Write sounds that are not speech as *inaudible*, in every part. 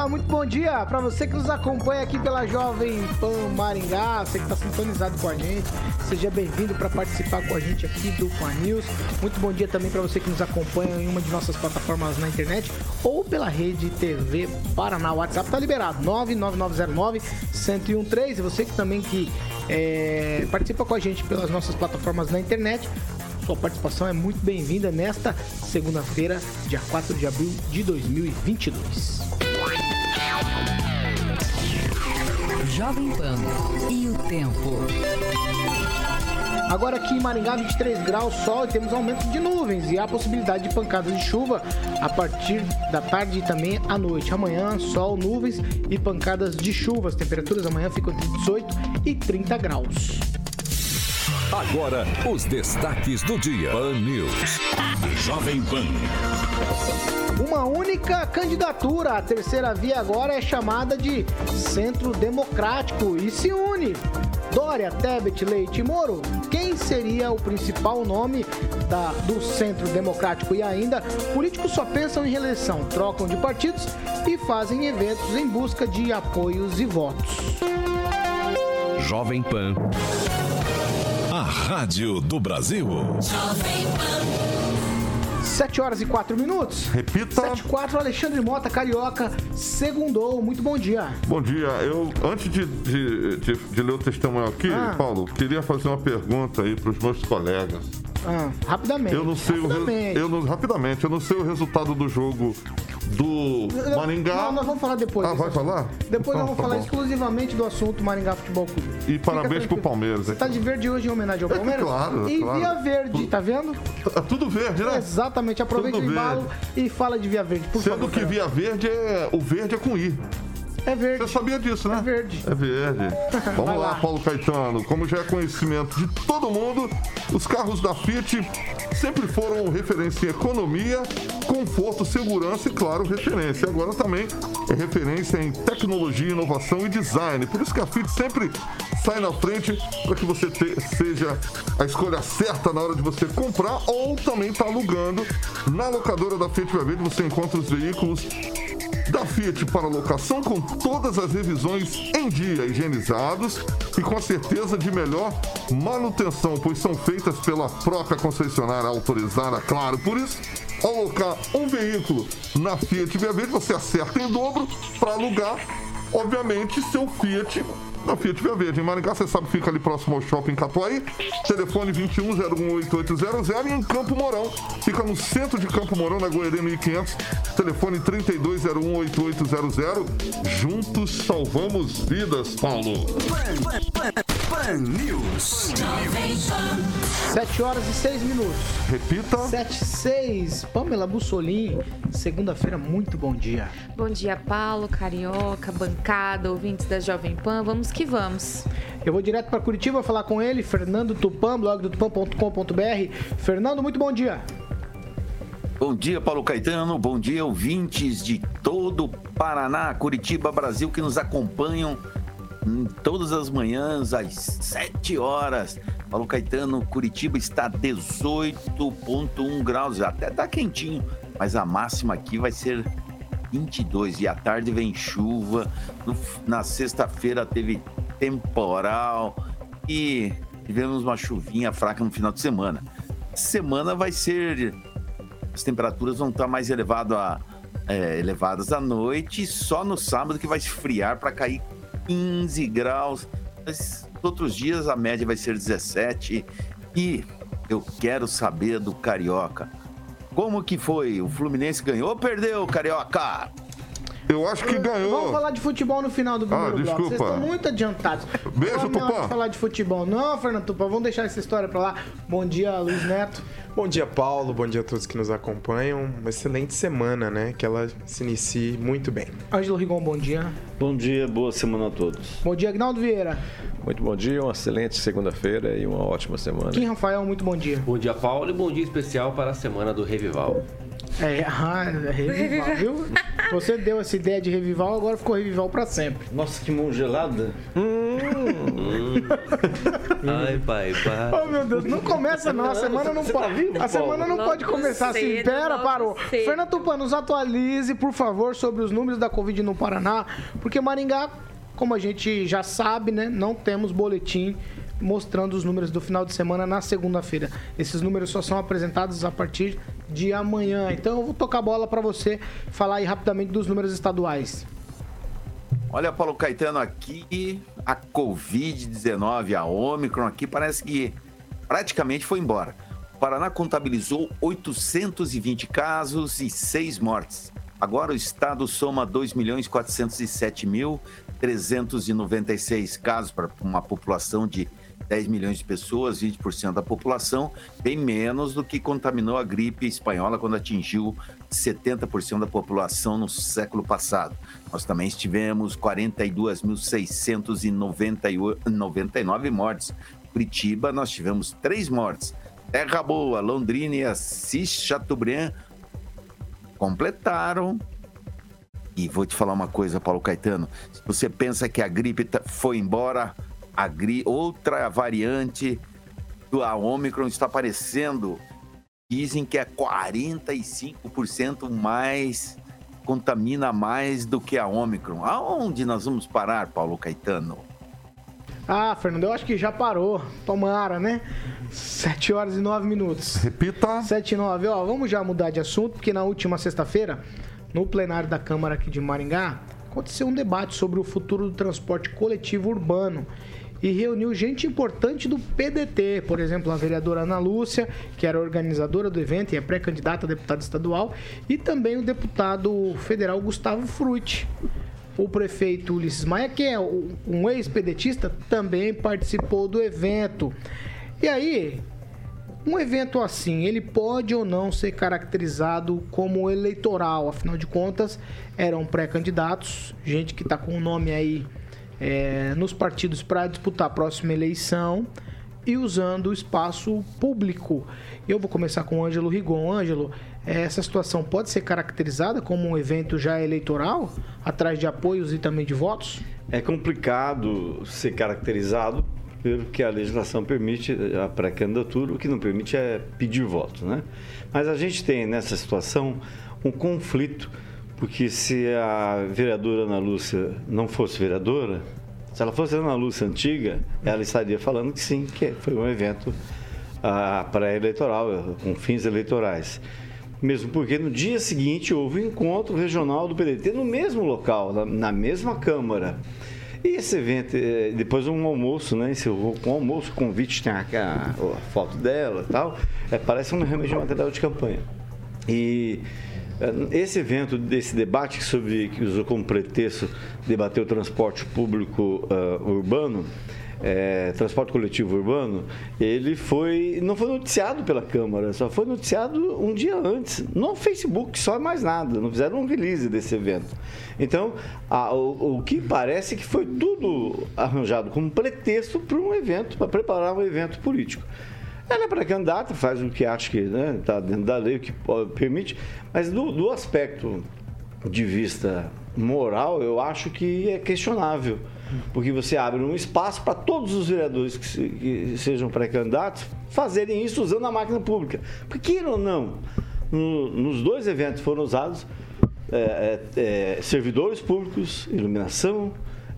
Olá, muito bom dia para você que nos acompanha aqui pela Jovem Pan Maringá, você que está sintonizado com a gente. Seja bem-vindo para participar com a gente aqui do Pan News. Muito bom dia também para você que nos acompanha em uma de nossas plataformas na internet ou pela rede TV Paraná. O WhatsApp está liberado, 99909-1013. E você que também que é, participa com a gente pelas nossas plataformas na internet, sua participação é muito bem-vinda nesta segunda-feira, dia 4 de abril de 2022. Jovem Pan e o tempo. Agora aqui em Maringá, 23 graus, sol e temos aumento de nuvens e há possibilidade de pancadas de chuva a partir da tarde e também à noite. Amanhã, sol, nuvens e pancadas de chuva. As temperaturas amanhã ficam entre 18 e 30 graus. Agora, os destaques do dia. Pan News. Jovem Pan. Uma única candidatura, a terceira via agora é chamada de Centro Democrático e se une. Dória, Tebet, Leite e Moro. Quem seria o principal nome da, do Centro Democrático? E ainda, políticos só pensam em reeleição, trocam de partidos e fazem eventos em busca de apoios e votos. Jovem Pan. Rádio do Brasil. Jovem Pan. 7 horas e 4 minutos. Repita. 7 e 4, Alexandre Mota, Carioca, segundou. Muito bom dia. Bom dia. Eu, antes de, de, de, de ler o testemunho aqui, ah. Paulo, queria fazer uma pergunta aí para os meus colegas. Ah, rapidamente. Eu não sei rapidamente. o eu não, rapidamente, eu não sei o resultado do jogo do Maringá. Não, nós vamos falar depois. Ah, vai assunto. falar? Depois então, nós vamos tá falar bom. exclusivamente do assunto Maringá Futebol Clube. E Fica parabéns tranquilo. pro Palmeiras. Você tá de verde hoje em homenagem ao Palmeiras? É, claro, E claro. Via Verde, tá vendo? Tá tudo verde, né? Exatamente. Aproveita o embalo e fala de Via Verde, por Sendo favor. que Via Verde é... O verde é com I. É verde. Você sabia disso, né? É verde. É verde. *laughs* Vamos lá, lá, Paulo Caetano. Como já é conhecimento de todo mundo, os carros da Fiat sempre foram referência em economia, conforto, segurança e, claro, referência. Agora também é referência em tecnologia, inovação e design. Por isso que a Fiat sempre sai na frente para que você te, seja a escolha certa na hora de você comprar ou também está alugando. Na locadora da Fiat Verde você encontra os veículos da Fiat para locação com todas as revisões em dia, higienizados e com a certeza de melhor manutenção, pois são feitas pela própria concessionária autorizada, claro. Por isso, ao alocar um veículo na Fiat Via Verde, você acerta em dobro para alugar, obviamente, seu Fiat na Fiat Via Verde. Em Maringá, você sabe, fica ali próximo ao shopping Catuaí. Telefone 21018800 e em Campo Mourão. Fica no centro de Campo Mourão, na Goiânia 1500. Telefone 32018800. Juntos salvamos vidas, Paulo. Pan, pan, pan, News. 7 horas e 6 minutos. Repita. 7 e 6. Pamela Bussolini, segunda-feira, muito bom dia. Bom dia, Paulo, Carioca, bancada, ouvintes da Jovem Pan. Vamos que vamos. Eu vou direto para Curitiba falar com ele, Fernando Tupan, blog do tupan.com.br. Fernando, muito bom dia. Bom dia, Paulo Caetano. Bom dia, ouvintes de todo o Paraná, Curitiba, Brasil, que nos acompanham todas as manhãs às 7 horas. Paulo Caetano, Curitiba está 18,1 graus, até tá quentinho, mas a máxima aqui vai ser 22 e à tarde vem chuva. No, na sexta-feira teve temporal e tivemos uma chuvinha fraca no final de semana. Semana vai ser. As temperaturas vão estar mais elevado a, é, elevadas à noite, só no sábado que vai esfriar para cair 15 graus. Mas outros dias a média vai ser 17. E eu quero saber do Carioca. Como que foi? O Fluminense ganhou ou perdeu, Carioca? Eu acho que ganhou. Vamos falar de futebol no final do primeiro Ah, bloco. Vocês desculpa. estão muito adiantados. Beijo, Não Tupã. de falar de futebol. Não, Fernando Tupã, vamos deixar essa história pra lá. Bom dia, Luiz Neto. Bom dia, Paulo. Bom dia a todos que nos acompanham. Uma excelente semana, né? Que ela se inicie muito bem. Ângelo Rigon, bom dia. Bom dia, boa semana a todos. Bom dia, Agnaldo Vieira. Muito bom dia, uma excelente segunda-feira e uma ótima semana. Kim Rafael, muito bom dia. Bom dia, Paulo, e bom dia especial para a semana do Revival. É, ah, é revival, viu? *laughs* Você deu essa ideia de revival, agora ficou revival pra sempre. Nossa, que mão gelada. *laughs* Ai, pai, pai. Oh, meu Deus, não começa não. A semana não Você tá pode. vivo, a semana não pode começar assim. cedo, Pera, logo parou. cedo. Fernando Tupan, nos atualize, por favor, sobre os números da Covid no Paraná, porque Maringá, como a gente já sabe, né, não temos boletim mostrando os números do final de semana na segunda-feira. Esses números só são apresentados a partir de amanhã. Então eu vou tocar a bola para você falar aí rapidamente dos números estaduais. Olha, Paulo Caetano, aqui a Covid-19, a Omicron, aqui parece que praticamente foi embora. O Paraná contabilizou 820 casos e 6 mortes. Agora o estado soma 2.407.396 casos para uma população de 10 milhões de pessoas, 20% da população, bem menos do que contaminou a gripe espanhola quando atingiu 70% da população no século passado. Nós também tivemos 42.699 mortes. Curitiba, nós tivemos três mortes. Terra Boa, Londrina e Assis Chateaubriand completaram. E vou te falar uma coisa, Paulo Caetano. Se você pensa que a gripe tá- foi embora, a gri... outra variante do Omicron está aparecendo. Dizem que é 45% mais, contamina mais do que a Omicron. Aonde nós vamos parar, Paulo Caetano? Ah, Fernando, eu acho que já parou. Tomara, né? 7 horas e 9 minutos. Repita. 7 e 9. Ó, vamos já mudar de assunto, porque na última sexta-feira, no plenário da Câmara aqui de Maringá, aconteceu um debate sobre o futuro do transporte coletivo urbano. E reuniu gente importante do PDT, por exemplo, a vereadora Ana Lúcia, que era organizadora do evento e é pré-candidata a deputada estadual, e também o deputado federal Gustavo Frutti. O prefeito Ulisses Maia, que é um ex-pedetista, também participou do evento. E aí, um evento assim, ele pode ou não ser caracterizado como eleitoral? Afinal de contas, eram pré-candidatos, gente que está com o nome aí é, nos partidos para disputar a próxima eleição e usando o espaço público. Eu vou começar com o Ângelo Rigon. Ângelo, essa situação pode ser caracterizada como um evento já eleitoral, atrás de apoios e também de votos? É complicado ser caracterizado pelo que a legislação permite a pré-candidatura, o que não permite é pedir voto, né? Mas a gente tem nessa situação um conflito, porque se a vereadora Ana Lúcia não fosse vereadora, se ela fosse Ana Lúcia antiga, ela estaria falando que sim, que foi um evento ah, pré-eleitoral, com fins eleitorais. Mesmo porque no dia seguinte houve um encontro regional do PDT no mesmo local, na, mesma Câmara. E esse evento, eh, depois um almoço, né? Com um almoço, convite tem a, a- a foto dela e tal. É, parece um realmente um material de campanha. E eh, esse evento, desse debate sobre que usou como pretexto debater o transporte público ah, urbano, eh, transporte coletivo urbano, ele foi não foi noticiado pela Câmara, só foi noticiado um dia antes no Facebook, só mais nada, não fizeram um release desse evento. Então, a- o, o que parece que foi tudo arranjado como pretexto para um evento, para preparar um evento político. Ela é pré-candidata, faz o que acha que está dentro da lei, o que permite, mas do, do aspecto de vista moral, eu acho que é questionável. Porque você abre um espaço para todos os vereadores que, se- que sejam pré-candidatos fazerem isso usando a máquina pública. Porque, queira ou não, no- nos dois eventos foram usados é, é, é, servidores públicos, iluminação,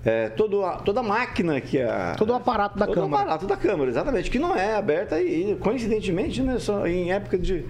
é, todo a- toda a máquina que a. Todo o aparato da todo Câmara. o aparato da Câmara, exatamente, que não é aberta e, coincidentemente, né, só em época de,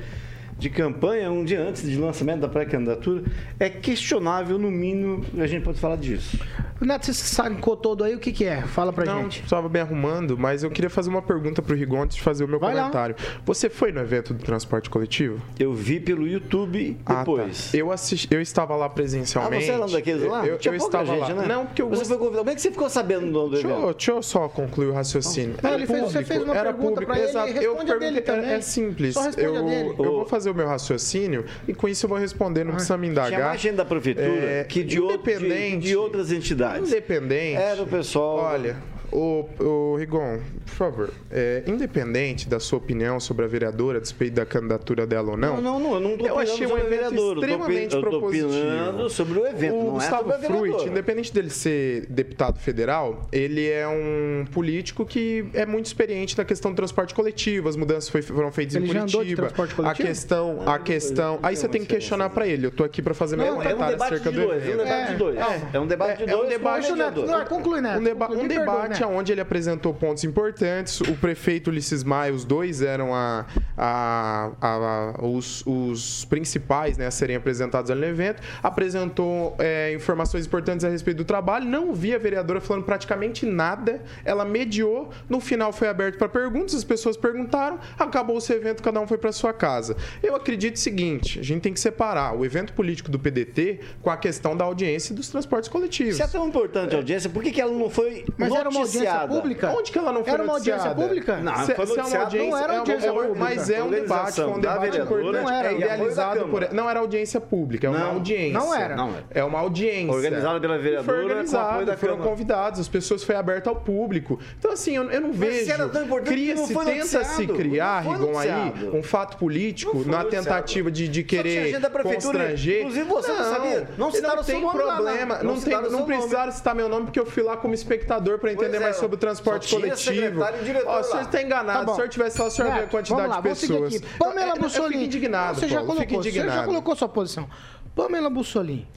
de campanha, um dia antes de lançamento da pré-candidatura, é questionável, no mínimo, a gente pode falar disso. Neto, você sacou todo aí, o que que é? Fala pra Não, gente. estava me arrumando, mas eu queria fazer uma pergunta pro Rigon antes de fazer o meu Vai lá. comentário. Você foi no evento do transporte coletivo? Eu vi pelo YouTube Ah, tá. depois. Eu assisti, eu estava lá Ah, presencialmente. você era um daqueles lá? Eu, eu estava gente, lá. né? Não, porque eu Você gost- foi convidado. Como é que você ficou sabendo do nome do Deixa evento? eu, deixa eu só concluir o raciocínio. Não, ele fez- você fez uma era pergunta público, pra ele, exato. responde eu a dele perguntei- é- também. É simples. Eu, eu vou fazer o meu raciocínio e com isso eu vou responder, não precisa me indagar. Tinha mais gente da prefeitura É, que de, outro- de- independente, de outras entidades. Independente. Era o pessoal. Olha, o, o Rigon, por favor, é, independente da sua opinião sobre a vereadora, a despeito da candidatura dela ou não. Não, não, não, eu não tô eu achei um evento vereadora, eu tô extremamente eu tô propositivo. opinando sobre o evento, O não é Gustavo Fruit, independente dele ser deputado federal, ele é um político que é muito experiente na questão do transporte coletivo. As mudanças foram feitas Ele em já andou de Curitiba. A questão, a questão. Aí você tem que questionar pra ele. Eu tô aqui pra fazer meu Não, é um comentário debate acerca de do dois, é um evento. debate de dois. É um debate de É um dois debate, o mediador. Não, conclui, Neto. um, um debate Onde ele apresentou pontos importantes. O prefeito Ulisses Maia, os dois eram a, a- a- a- os, os principais né, a serem apresentados ali no evento. Apresentou é, informações importantes a respeito do trabalho. Não vi a vereadora falando praticamente nada. Ela mediou. No final foi aberto para perguntas. As pessoas perguntaram. Acabou esse evento, cada um foi para sua casa. Eu acredito o seguinte: a gente tem que separar o evento político do PDT com a questão da audiência e dos transportes coletivos. Se é tão importante a audiência, por que, que ela não foi Mas era uma audiência pública? Onde que ela não foi Era uma audiência noticiada? pública? Não, Se- foi se é uma noticiado, audiência, não era é uma- audiência é uma- pública. Mas é um debate, foi um Organização debate importante. Não era, é idealizado por. Não era audiência pública, é uma Não. audiência. Não era. Não era. É uma audiência. Organizada pela vereadora Foi com apoio organizado, da foram Câmara. convidados, as pessoas foi aberto ao público. Então, assim, eu, eu não Mas vejo. se era tão importante, não Cria-se, foi tenta-se criar, Rigon, aí, um fato político na noticiado. tentativa de, querer constranger. inclusive você não sabia. Não citaram não seu tem nome problema. não. Não, Não tem, não precisaram citar meu nome porque eu fui lá como espectador para entender é, mais sobre o transporte só coletivo. Ó, o senhor está enganado. Tá. Se o senhor tivesse lá, o senhor vê a quantidade lá, de pessoas. Pamela Bussolini. fico indignado, Você já colocou, você já colocou sua posição. Pamela Bussolini.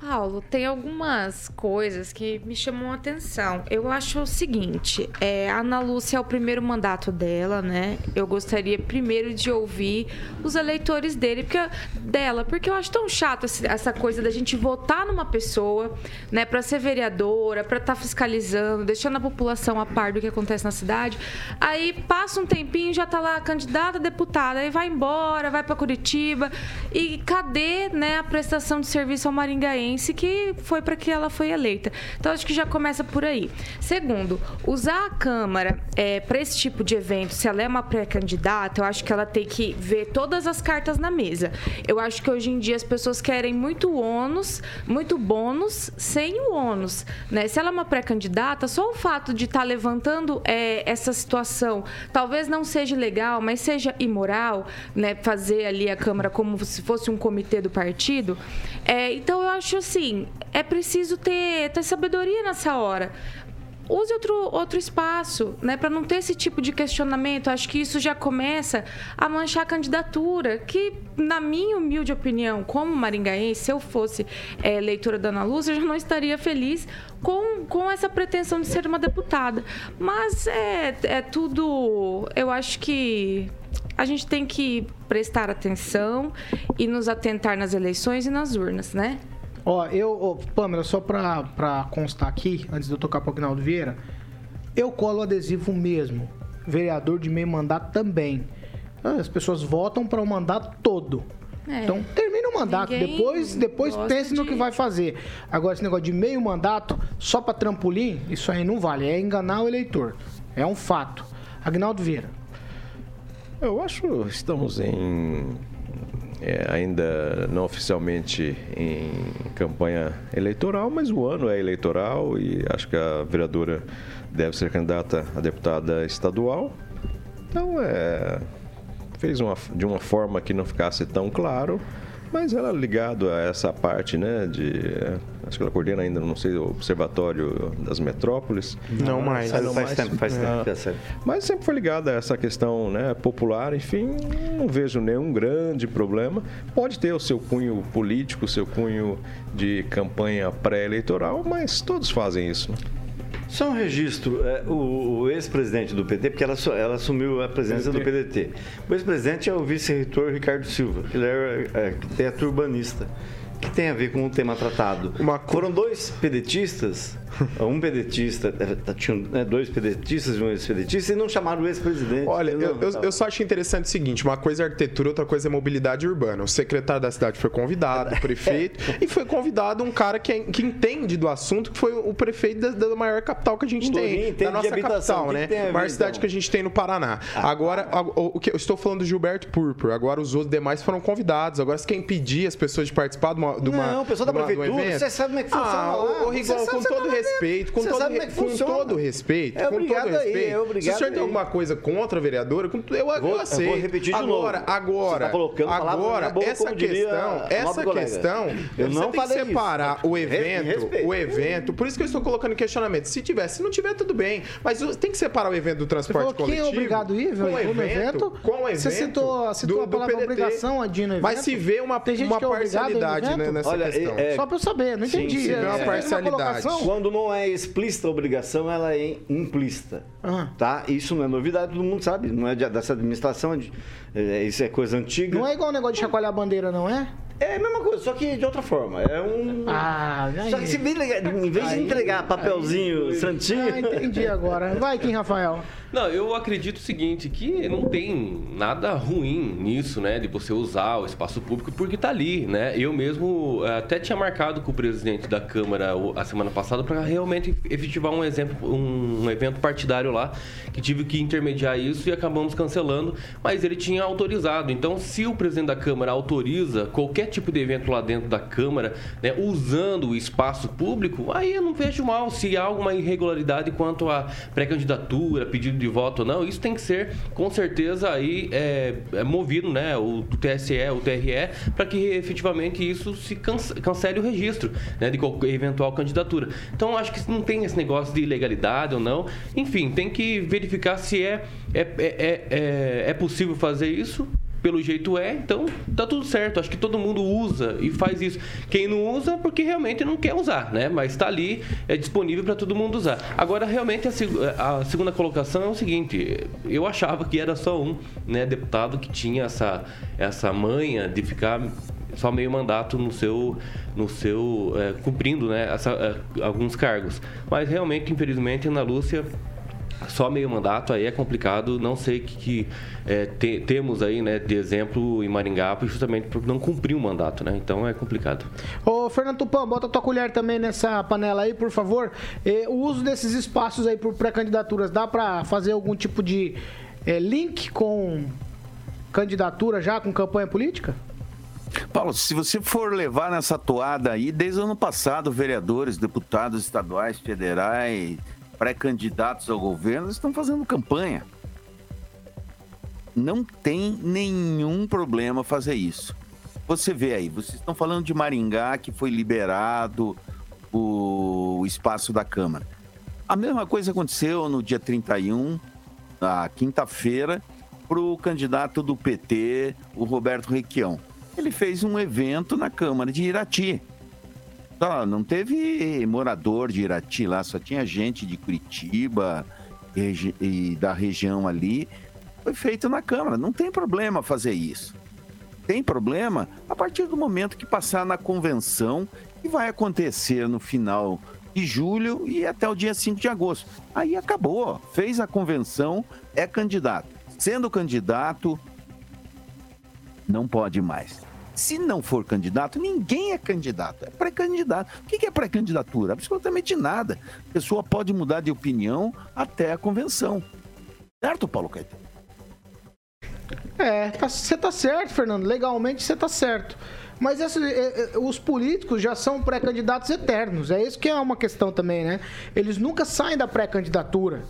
Paulo, tem algumas coisas que me chamam a atenção. Eu acho o seguinte, é, a Ana Lúcia é o primeiro mandato dela, né? Eu gostaria primeiro de ouvir os eleitores dele, porque, dela, porque eu acho tão chato essa coisa da gente votar numa pessoa, né, para ser vereadora, para estar fiscalizando, deixando a população a par do que acontece na cidade. Aí passa um tempinho, já tá lá candidata a deputada, aí vai embora, vai para Curitiba. E cadê, né, a prestação de serviço ao maringaense que foi para que ela foi eleita? Então acho que já começa por aí. Segundo, usar a Câmara para esse tipo de evento, se ela é uma pré-candidata, eu acho que ela tem que ver todas as cartas na mesa. Eu acho que hoje em dia as pessoas querem muito ônus, muito bônus, sem o ônus. Né? Se ela é uma pré-candidata, só o fato de estar levantando é, essa situação, talvez não seja legal, mas seja imoral, né? fazer ali a Câmara como se fosse um comitê do partido. É, então eu acho assim, é preciso ter, ter sabedoria nessa hora use outro, outro espaço, né, para não ter esse tipo de questionamento. Acho que isso já começa a manchar a candidatura, que, na minha humilde opinião, como maringaense, se eu fosse é, da Ana Lúcia, eu já não estaria feliz com, com essa pretensão de ser uma deputada. Mas é, é tudo. Eu acho que a gente tem que prestar atenção e nos atentar nas eleições e nas urnas, né? Ó, eu, ó, Pamela, só pra, pra constar aqui, antes de eu tocar pro Agnaldo Vieira, eu colo adesivo mesmo. Vereador de meio mandato também. As pessoas votam para o mandato todo. É. Então termina o mandato, Ninguém depois, depois pense no de- que vai fazer. Agora, esse negócio de meio mandato, só para trampolim, isso aí não vale. É enganar o eleitor. É um fato. Agnaldo Vieira. Eu acho que estamos em é, ainda não oficialmente em campanha eleitoral, mas o ano é eleitoral e acho que a vereadora deve ser candidata a deputada estadual. Então é fez uma, de uma forma que não ficasse tão claro, mas ela ligado a essa parte, né, de é, acho que ela coordena ainda, não sei, o observatório das metrópoles. Não mais. Faz, não faz mais. tempo, faz Ah. tempo que é. Mas sempre foi ligada a essa questão né, popular, enfim, não vejo nenhum grande problema. Pode ter o seu cunho político, o seu cunho de campanha pré-eleitoral, mas todos fazem isso. Só um registro, é, o, o ex-presidente do PT, porque ela, ela assumiu a presidência do PDT. O ex-presidente é o vice-reitor Ricardo Silva, ele é arquiteto urbanista. que tem a ver com o tema tratado. Uma... Foram dois pedetistas, *laughs* um pedetista, é, tá, tinham né, dois pedetistas e um ex-pedetista, e não chamaram o ex-presidente. Olha, eu, eu, eu, só acho interessante o seguinte: uma coisa é arquitetura, outra coisa é mobilidade urbana. O secretário da cidade foi convidado, o *laughs* prefeito, e foi convidado um cara que, é, que entende do assunto, que foi o prefeito da, da maior capital que a gente tem, da nossa capital, né? Maior cidade então? que a gente tem no Paraná. Ah, agora, ah. o, o, que eu estou falando do Gilberto Purpur, agora os outros demais foram convidados. Agora, se quem impedir as pessoas de participar de uma. De uma não, pessoa da prefeitura, você sabe como é que funciona. Ah, lá. O, Rigon, com todo respeito, com todo, é com todo respeito, é com todo respeito. Aí, é obrigado se o senhor tem alguma coisa contra a vereadora, eu, eu, vou, aceito. Eu vou repetir de agora, novo. Agora, tá agora, boca, essa questão, essa questão, eu não tem que separar isso. o evento, o evento. Por isso que eu estou colocando questionamento. Se tiver, se não tiver, tudo bem. Mas tem que separar o evento do transporte coletivo. Quem é obrigado a ir, com o evento? Com o evento. Você citou, citou a palavra obrigação, Adina. Mas se vê uma, uma parcialidade nessa questão. Só para eu saber, não entendi. Se vê uma parcialidade. Quando não é explícita a obrigação, ela é implícita. Tá? Isso não é novidade, todo mundo sabe. Não é dessa administração. É, isso é coisa antiga. Não é igual o negócio de chacoalhar a bandeira, não é? É a mesma coisa, só que de outra forma. É um. Ah, Só que se em vez de entregar papelzinho aí, santinho. Ah, entendi agora. Vai, Kim Rafael. Não, eu acredito o seguinte, que não tem nada ruim nisso, né? De você usar o espaço público porque tá ali, né? Eu mesmo eh, até tinha marcado com o presidente da Câmara a semana passada para realmente efetivar um exemplo, um, evento partidário lá, que tive que intermediar isso e acabamos cancelando, mas ele tinha autorizado. Então, se o presidente da Câmara autoriza qualquer tipo de evento lá dentro da Câmara, né, usando o espaço público, aí eu não vejo mal se há alguma irregularidade quanto à pré-candidatura, pedido de voto ou não, isso tem que ser, com certeza, aí é, é movido, né, o, TSE, o TRE, para que efetivamente isso se cancele o registro, né, de qualquer eventual candidatura. Então, acho que não tem esse negócio de ilegalidade ou não. Enfim, tem que verificar se é, é, é, é, é possível fazer isso pelo jeito é, então tá tudo certo. Acho que todo mundo usa e faz isso. Quem não usa, porque realmente não quer usar, né? Mas está ali, é disponível para todo mundo usar. Agora, realmente, a, a, segunda colocação é o seguinte: eu achava que era só um né, deputado que tinha essa, essa manha de ficar só meio mandato no seu, no seu é, cumprindo né, essa, é, alguns cargos. Mas realmente, infelizmente, Ana Lúcia só meio mandato aí é complicado. Não sei o que, que é, te, temos aí, né, de exemplo em Maringá, justamente por não cumprir o um mandato, né? Então é complicado. Ô, Fernando Tupan, bota tua colher também nessa panela aí, por favor. E, o uso desses espaços aí por pré-candidaturas, dá para fazer algum tipo de é, link com candidatura já, com campanha política? Paulo, se você for levar nessa toada aí, desde o ano passado, vereadores, deputados estaduais, federais, pré-candidatos ao governo estão fazendo campanha. Não tem nenhum problema fazer isso. Você vê aí, vocês estão falando de Maringá, que foi liberado o espaço da Câmara. A mesma coisa aconteceu no dia 31, na quinta-feira, para o candidato do PT, o Roberto Requião. Ele fez um evento na Câmara de Irati. Não teve morador de Irati lá, só tinha gente de Curitiba e, e da região ali. Foi feito na Câmara. Não tem problema fazer isso. Tem problema a partir do momento que passar na convenção, que vai acontecer no final de julho e até o dia 5 de agosto. Aí acabou. Fez a convenção, é candidato. Sendo candidato, não pode mais. Se não for candidato, ninguém é candidato. É pré-candidato. O que é pré-candidatura? Absolutamente nada. A pessoa pode mudar de opinião até a convenção. Certo, Paulo Caetano? É, tá, você tá, tá certo, Fernando. Legalmente você tá certo. Mas esse, é, é, os políticos já são pré-candidatos eternos. É isso que é uma questão também, né? Eles nunca saem da pré-candidatura.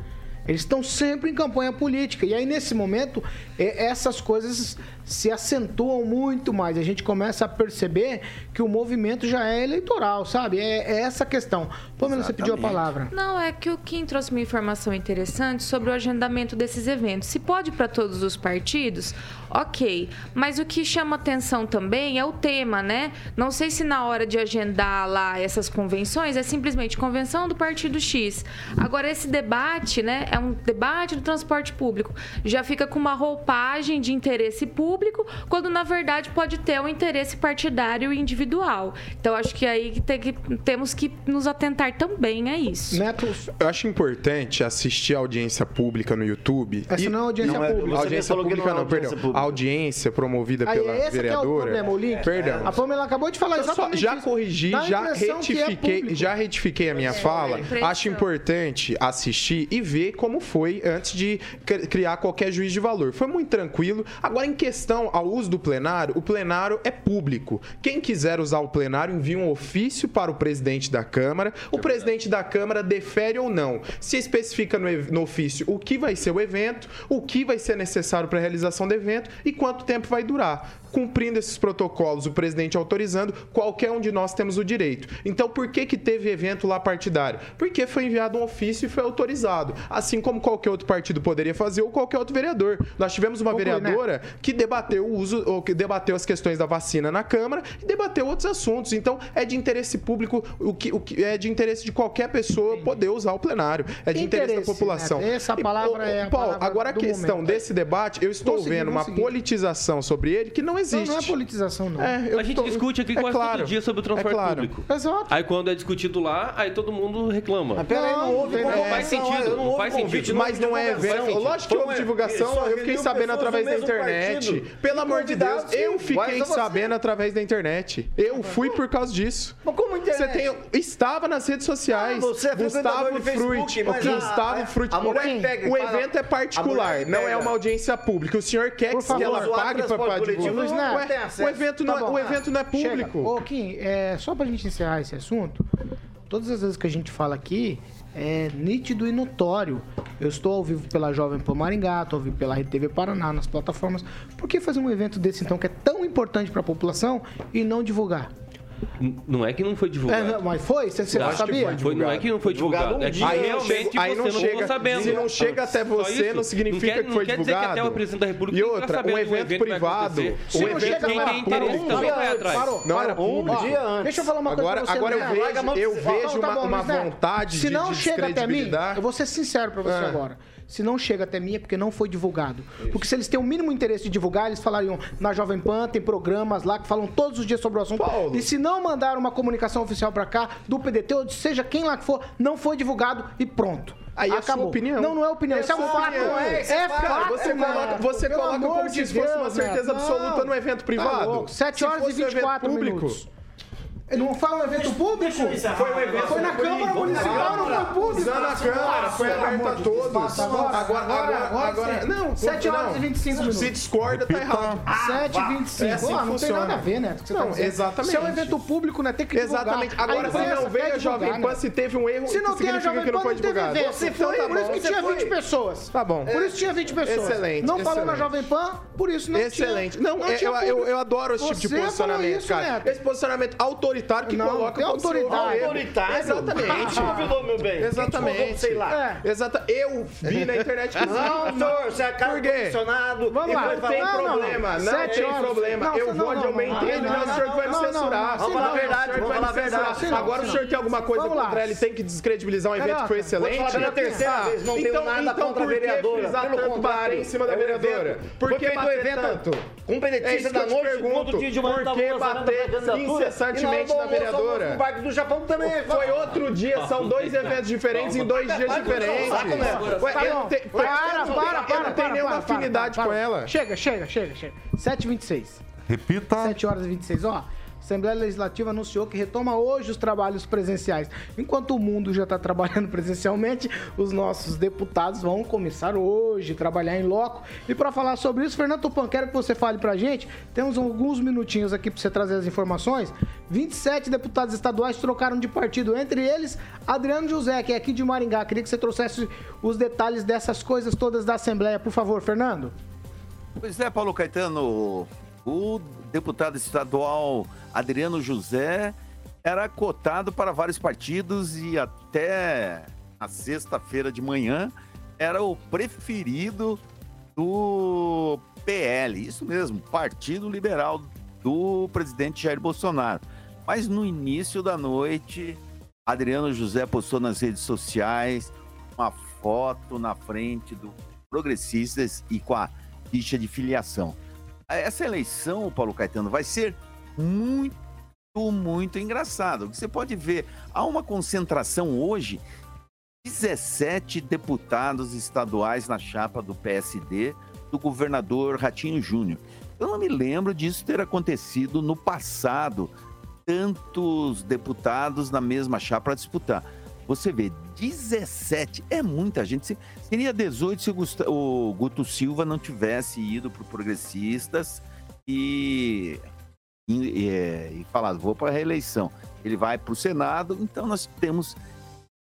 Eles estão sempre em campanha política. E aí, nesse momento, essas coisas se acentuam muito mais. A gente começa a perceber que o movimento já é eleitoral, sabe? É, é essa questão. Pamela, você pediu a palavra. Não, é que o Kim trouxe uma informação interessante sobre o agendamento desses eventos. Se pode para todos os partidos, Ok, mas o que chama atenção também é o tema, né? Não sei se na hora de agendar lá essas convenções é simplesmente convenção do Partido X. Agora, esse debate, né, é um debate do transporte público. Já fica com uma roupagem de interesse público, quando na verdade pode ter um interesse partidário e individual. Então, acho que aí tem que, temos que nos atentar também a isso. Neto, eu acho importante assistir a audiência pública no YouTube. Essa e- não é audiência Não é- pública. você audiência pública não é não, audiência perdão. pública. Audiência promovida Aí, pela esse que é o vereadora. problema, o link. Perdão. A Pamela acabou de falar Eu só- exatamente já isso. corrigi, Dá a já é retifiquei, público. já retifiquei a minha fala. impressão. Acho importante assistir e ver como foi antes de cri- criar qualquer juiz de valor. Foi muito tranquilo. Agora, em questão ao uso do plenário, o plenário é público. Quem quiser usar o plenário, envia um ofício para o presidente da Câmara. O presidente da Câmara defere ou não. Se especifica no, no ofício o que vai ser o evento, o que vai ser necessário para a realização do evento e quanto tempo vai durar. Cumprindo esses protocolos, o presidente autorizando, qualquer um de nós temos o direito. Então, por que que teve evento lá partidário? Porque foi enviado um ofício e foi autorizado. Assim como qualquer outro partido poderia fazer ou qualquer outro vereador. Nós tivemos uma Conclui, né? vereadora que debateu o uso, ou que debateu as questões da vacina na Câmara e debateu outros assuntos. Então, é de interesse público, o que, o que é de interesse de qualquer pessoa poder usar o plenário. É de interesse, Interesse, da população. Neto. Essa E, palavra ô, é a Paulo, agora a questão momento. desse debate, eu estou vendo uma politização sobre ele que não Não, existe. não é politização, não. É, eu A gente tô- discute aqui é quase claro, todo dia sobre o é transporte claro. público. Exato. Aí quando é discutido lá, aí todo mundo reclama. Mas peraí, não, Não, houve não faz convenção, sentido, não não houve faz convite, sentido. Mas não é evento. Lógico que houve um- divulgação, eu fiquei sabendo através da internet. partido. Pelo amor de Deus, eu fiquei você. sabendo através da internet. Eu fui por causa disso. Mas como Você internet? tem, estava nas redes sociais. Ah, você é Gustavo Fruit. mas a- Gustavo a- Fruit. o evento é particular, não é uma audiência pública. O senhor quer Por que favor, ela pague de para transporte divulgar. não Ué. O evento não, Tá é- bom. o evento não é Chega. público. Ô, Kim, é, só pra gente encerrar esse assunto, todas as vezes que a gente fala aqui, é nítido e notório. Eu estou ao vivo pela Jovem Pan Maringá, estou ao vivo pela RTV Paraná, nas plataformas. Por que fazer um evento desse, então, que é tão importante pra população e não divulgar? Não é que não foi É, divulgado. não, mas foi? Você, você não sabia? Foi, não é que não foi divulgado. Divulgado um é que dia. Aí não realmente aí você não não chega- ficou sabendo. se não chega até você, não significa quer- que foi não quer dizer que até divulgado. o presidente da República E outra, sabendo um do evento vai privado, um Se não evento chega Quem lá, tem interesse também parou, vai atrás. parou, Não era. Ó, dia antes. Deixa eu falar uma coisa Agora, pra você, agora eu vejo, eu vejo uma, vontade Se de, não de chega até mim, eu vou ser sincero pra você Ah. agora. Se não chega até mim é porque não foi divulgado. Porque se eles têm o mínimo interesse de divulgar, eles falariam na Jovem Pan, tem programas lá que falam todos os dias sobre o assunto. Paulo. E se não mandaram uma comunicação oficial pra cá, do PDT ou seja quem lá que for, não foi divulgado e pronto. Aí é sua Acabou. opinião. Não, não é opinião. É isso é um sua fato. opinião. É, É, fato. você coloca, você Pelo coloca como de se fosse uma certeza absoluta no evento Tá privado. louco. 7 Se horas e fosse um evento 24 público. minutos. Não foi um evento público? Foi um evento Foi na Câmara Municipal, não foi público. Usando a Câmara, foi aberto a todos. Agora, agora, agora, não. 7 horas não. e 25 minutos. Se discorda, tá errado. 7 e 25. É assim Ah, não tem nada a ver, né? que você Não, exatamente. Se é um evento público, né? Tem que divulgar. Exatamente. Agora, se não veio a Jovem divulgar, Pan, né? se teve um erro, Se não tem a Jovem que não Pan, foi não teve divulgado. evento. Você Foi, tá por isso que tinha foi. 20 pessoas. Tá bom. Por isso tinha 20 pessoas. Excelente, Não falou na excelente. Jovem Pan, por isso não Excelente. tinha. Não, é- eu, adoro esse tipo de falou posicionamento, cara. Esse posicionamento autoritário que Não, coloca autoridade. erro. Autoritário? Exatamente. Quem te convidou, meu bem? Exatamente. convidou, sei lá. É. Exata. Eu vi na internet que Não, senhor, você é quê? condicionado. Vamos lá. Não tem Não, não, não. problema, não, tem problema. Não, eu não, vou não, onde eu não, me não, entendo, não, mas o senhor não, vai me não, não, censurar. não, Vamos falar a não, verdade, vamos falar a verdade. Não, Agora o não. senhor tem alguma coisa contra ele, tem que descredibilizar um evento que foi excelente? Vou falar pela terceira Ah, vez, não tenho então- nada então contra a por que vereadora. frisar Pelo tanto, contrário. em cima da É vereadora? evento. Por que feito um bater evento tanto? com É que da noite, outro dia de manhã tava incessantemente almoço, vereadora? no Parque do Japão também. Foi outro dia, são dois eventos diferentes em dois dias diferentes. Para, para, para, não tenho nenhuma afinidade com ela. Chega, chega, chega, chega. 7h26. Repita. 7 horas e 26. Ó, a Assembleia Legislativa anunciou que retoma hoje os trabalhos presenciais. Enquanto o mundo já está trabalhando *laughs* presencialmente, os nossos deputados vão começar hoje a trabalhar em loco. E para falar sobre isso, Fernando Tupan, quero que você fale para a gente. Temos alguns minutinhos aqui para você trazer as informações. 27 deputados estaduais trocaram de partido, entre eles Adriano José, que é aqui de Maringá. Queria que você trouxesse os detalhes dessas coisas todas da Assembleia, por favor, Fernando. Pois é, Paulo Caetano, o deputado estadual Adriano José era cotado para vários partidos e até a sexta-feira de manhã era o preferido do PL, isso mesmo, Partido Liberal do presidente Jair Bolsonaro. Mas no início da noite, Adriano José postou nas redes sociais uma foto na frente do Progressistas e com a ficha de filiação. Essa eleição, Paulo Caetano, vai ser muito, muito engraçado. Você pode ver, há uma concentração hoje, 17 deputados estaduais na chapa do PSD do governador Ratinho Júnior. Eu não me lembro disso ter acontecido no passado, tantos deputados na mesma chapa para disputar. Você vê, 17 é muita gente. Seria 18 se o Guto Silva não tivesse ido para Progressistas e, e, é, e falado, vou para a reeleição. Ele vai para o Senado, então nós temos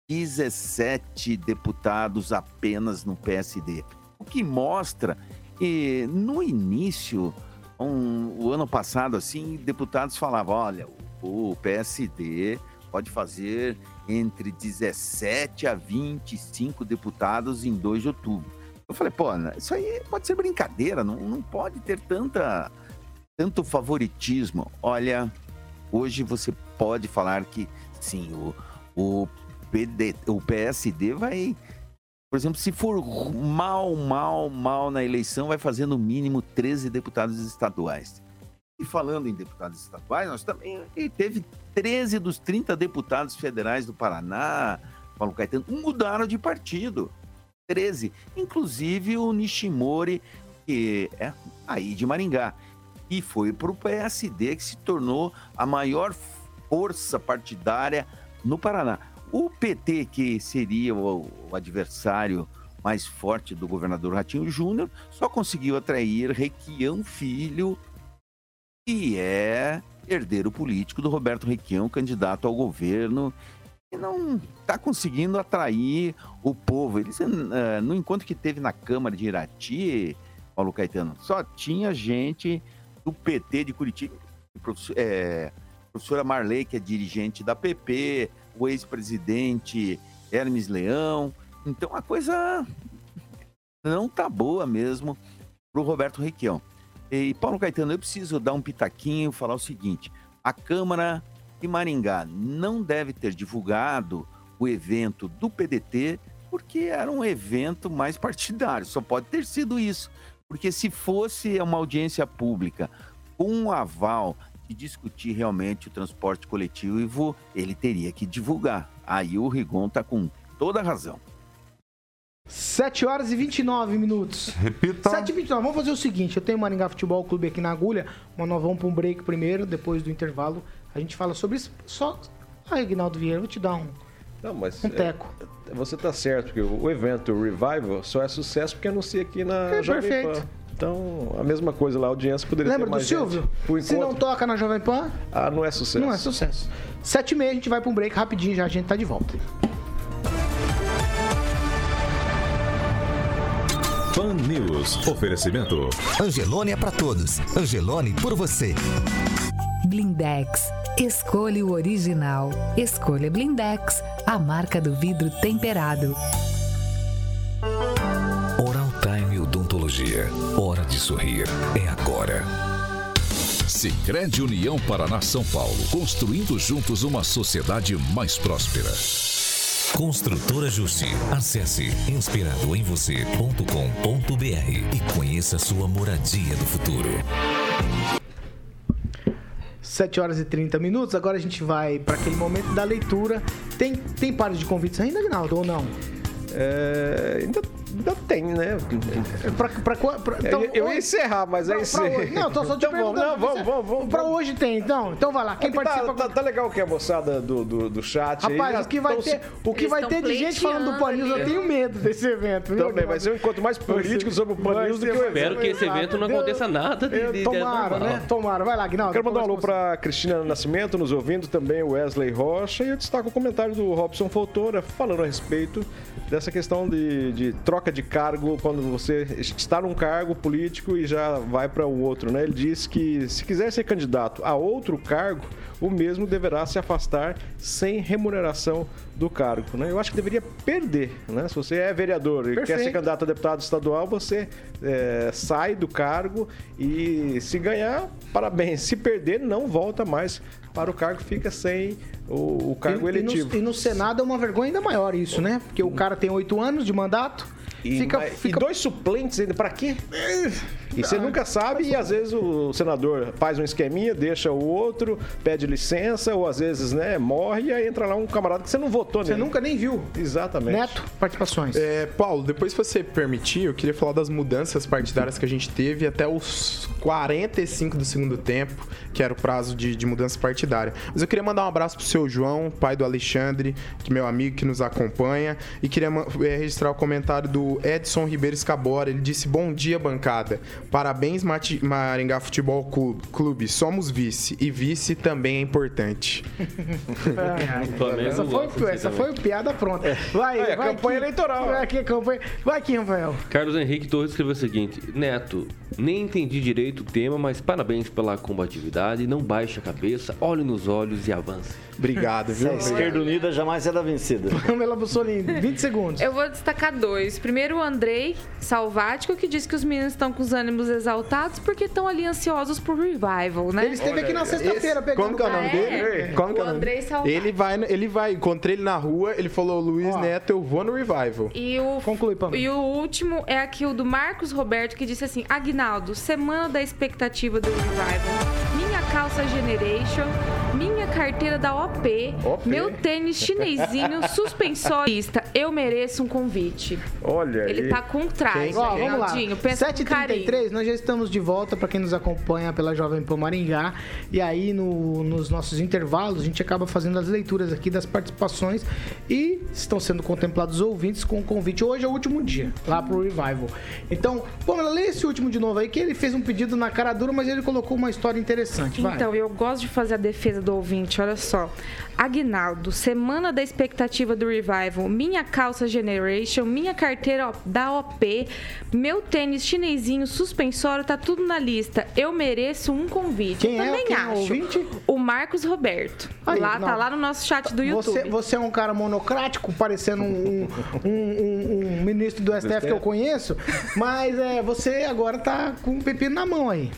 17 deputados apenas no PSD. O que mostra que no início, um, o ano passado, assim, deputados falavam: olha, o PSD pode fazer entre 17 a 25 deputados em 2 de outubro. Eu falei, pô, isso aí pode ser brincadeira, não, não pode ter tanta, tanto favoritismo. Olha, hoje você pode falar que sim, o, o, PD, o PSD vai. Por exemplo, se for mal, mal, mal na eleição, vai fazer no mínimo 13 deputados estaduais. E falando em deputados estaduais, nós também teve 13 dos 30 deputados federais do Paraná, Paulo Caetano, mudaram de partido. 13. Inclusive o Nishimori, que é aí de Maringá. E foi para o PSD, que se tornou a maior força partidária no Paraná. O PT, que seria o, o adversário mais forte do governador Ratinho Júnior, só conseguiu atrair Requião Filho, que é herdeiro político do Roberto Requião, candidato ao governo, e não está conseguindo atrair o povo. Ele, uh, no encontro que teve na Câmara de Irati, Paulo Caetano, só tinha gente do PT de Curitiba, é, professora Marley, que é dirigente da PP, o ex-presidente Hermes Leão. Então a coisa não tá boa mesmo para o Roberto Requião. E Paulo Caetano, eu preciso dar um pitaquinho e falar o seguinte: a Câmara de Maringá não deve ter divulgado o evento do PDT porque era um evento mais partidário, só pode ter sido isso. Porque se fosse uma audiência pública com um aval de discutir realmente o transporte coletivo, ele teria que divulgar. Aí o Rigon está com toda a razão. 7 horas e 29 minutos. Repita. 7 e 29. Vamos fazer o seguinte: eu tenho o Maringá Futebol Clube aqui na agulha, mas nós vamos para um break primeiro, depois do intervalo. A gente fala sobre isso. Só. Ah, Reginaldo Vieira, vou te dar um. Não, mas. Um teco. É, você tá certo, que o evento o Revival só é sucesso porque anuncia aqui na É, Jovem perfeito. Pan. Então, a mesma coisa lá, a audiência poderia Lembra ter do mais Silvio? gente. Por Se não toca na Jovem Pan, ah, não é sucesso. não é sucesso. 7 e meia a gente vai para um break rapidinho já, a gente tá de volta. News. Oferecimento. Angelone é pra todos. Angelone por você. Blindex. Escolha o original. Escolha Blindex, a marca do vidro temperado. Oral Time Odontologia. Hora de sorrir. É agora. Sicredi União Paraná São Paulo. Construindo juntos uma sociedade mais próspera. Construtora Justi. Acesse inspiradoemvocê.com.br e conheça sua moradia do futuro. 7 horas e 30 minutos. Agora a gente vai para aquele momento da leitura. Tem, tem par de convites ainda, Aguinaldo, ou não? É, ainda, ainda tem, né? Pra, pra, pra, pra- então, eu, eu ia encerrar, mas Pra- aí pra hoje- Não, tô só te então, vamos, perguntando. não, vamos, vamos, vamos. Pra hoje tem, então. Então vai lá. Quem É que tá- participa tá, tá legal que a moçada do, do, do chat aí Rapaz, já o que vai tão ter, o que vai ter de gente falando do Pan News, eu tenho medo desse evento. viu, Também vai ser um encontro mais político sobre o Pan News do que o evento. Espero que esse evento não aconteça nada de, de, de Tomara, né? Tomara. Vai lá, Aguinaldo. Quero mandar um alô para Cristina Nascimento nos ouvindo, também o Wesley Rocha, e eu destaco o comentário do Robson Foutora falando a respeito dessa questão de, de troca de cargo quando você está num cargo político e já vai para o outro, né? Ele diz que se quiser ser candidato a outro cargo, o mesmo deverá se afastar sem remuneração do cargo. Né? Eu acho que deveria perder. Né? Se você é vereador e Perfeito. quer ser candidato a deputado estadual, você é, sai do cargo e se ganhar, parabéns. Se perder, não volta mais para o cargo, fica sem o, o cargo e, eletivo. E no, e no Senado é uma vergonha ainda maior isso, né? Porque o cara tem oito anos de mandato. E, fica, mas- fica... e dois suplentes ainda, para quê? E você nunca sabe, e às vezes o senador faz um esqueminha, deixa o outro, pede licença, ou às vezes, né, morre e aí entra lá um camarada que você não votou Você nele. nunca nem viu. Exatamente. Neto, participações. É, Paulo, depois se você permitir, eu queria falar das mudanças partidárias que a gente teve até os 45 do segundo tempo, que era o prazo de, de mudança partidária. Mas eu queria mandar um abraço pro seu João, pai do Alexandre, que é meu amigo que nos acompanha, e queria é, registrar o comentário do Edson Ribeiro Escabora. Ele disse: Bom dia, bancada. Parabéns, Mati- Maringá Futebol Clube. Somos vice, e vice também é importante. *laughs* Essa foi, essa foi piada pronta. Vai, É, vai campanha aqui. eleitoral. Vai aqui, campanha. Vai aqui, Rafael. Carlos Henrique Torres escreveu o seguinte: Neto, nem entendi direito o tema, mas parabéns pela combatividade. Não baixe a cabeça, olhe nos olhos e avance. Obrigado, viu? *laughs* A esquerda unida jamais será vencida. *laughs* Pamela Bussolini, 20 segundos. Eu vou destacar dois. Primeiro, o Andrei Salvático, que diz que os meninos estão com os ânimos exaltados porque estão ali ansiosos por revival, né? Ele esteve aqui na sexta-feira pegando Como que é o nome dele? é? Como que é O nome Andrei. Ele vai, ele vai, encontrei ele na rua, ele falou, Luiz Ó. Neto, eu vou no revival. E o, Conclui, Pamela. e o último é aqui o do Marcos Roberto, que disse assim: Agnaldo, semana da expectativa do Revival. Minha calça Generation, minha carteira da OP, OP. meu tênis chinesinho, *laughs* suspensorista. Eu mereço um convite. Olha Ele aí. tá com traje, Ó, vamos lá. Pensa com carinho. 7h33, nós já estamos de volta para quem nos acompanha pela Jovem Pan Maringá. E aí, no- nos nossos intervalos, a gente acaba fazendo as leituras aqui das participações e estão sendo contemplados os ouvintes com o convite. Hoje é o último dia, lá pro Revival. Então, Pamela, lê esse último de novo aí, que ele fez um pedido na cara dura, mas ele colocou uma história interessante. Vai. Então, eu gosto de fazer a defesa do ouvinte, olha só. Agnaldo, semana da expectativa do Revival, minha calça Generation, minha carteira da OP, meu tênis chinesinho, suspensório, tá tudo na lista. Eu mereço um convite. Quem eu é? também Quem é o acho. ouvinte? O Marcos Roberto. Aí, lá, não. tá lá no nosso chat do YouTube. Você, você é um cara monocrático, parecendo um, um- um- um ministro do STF que eu conheço, mas é, você agora tá com um pepino na mão aí.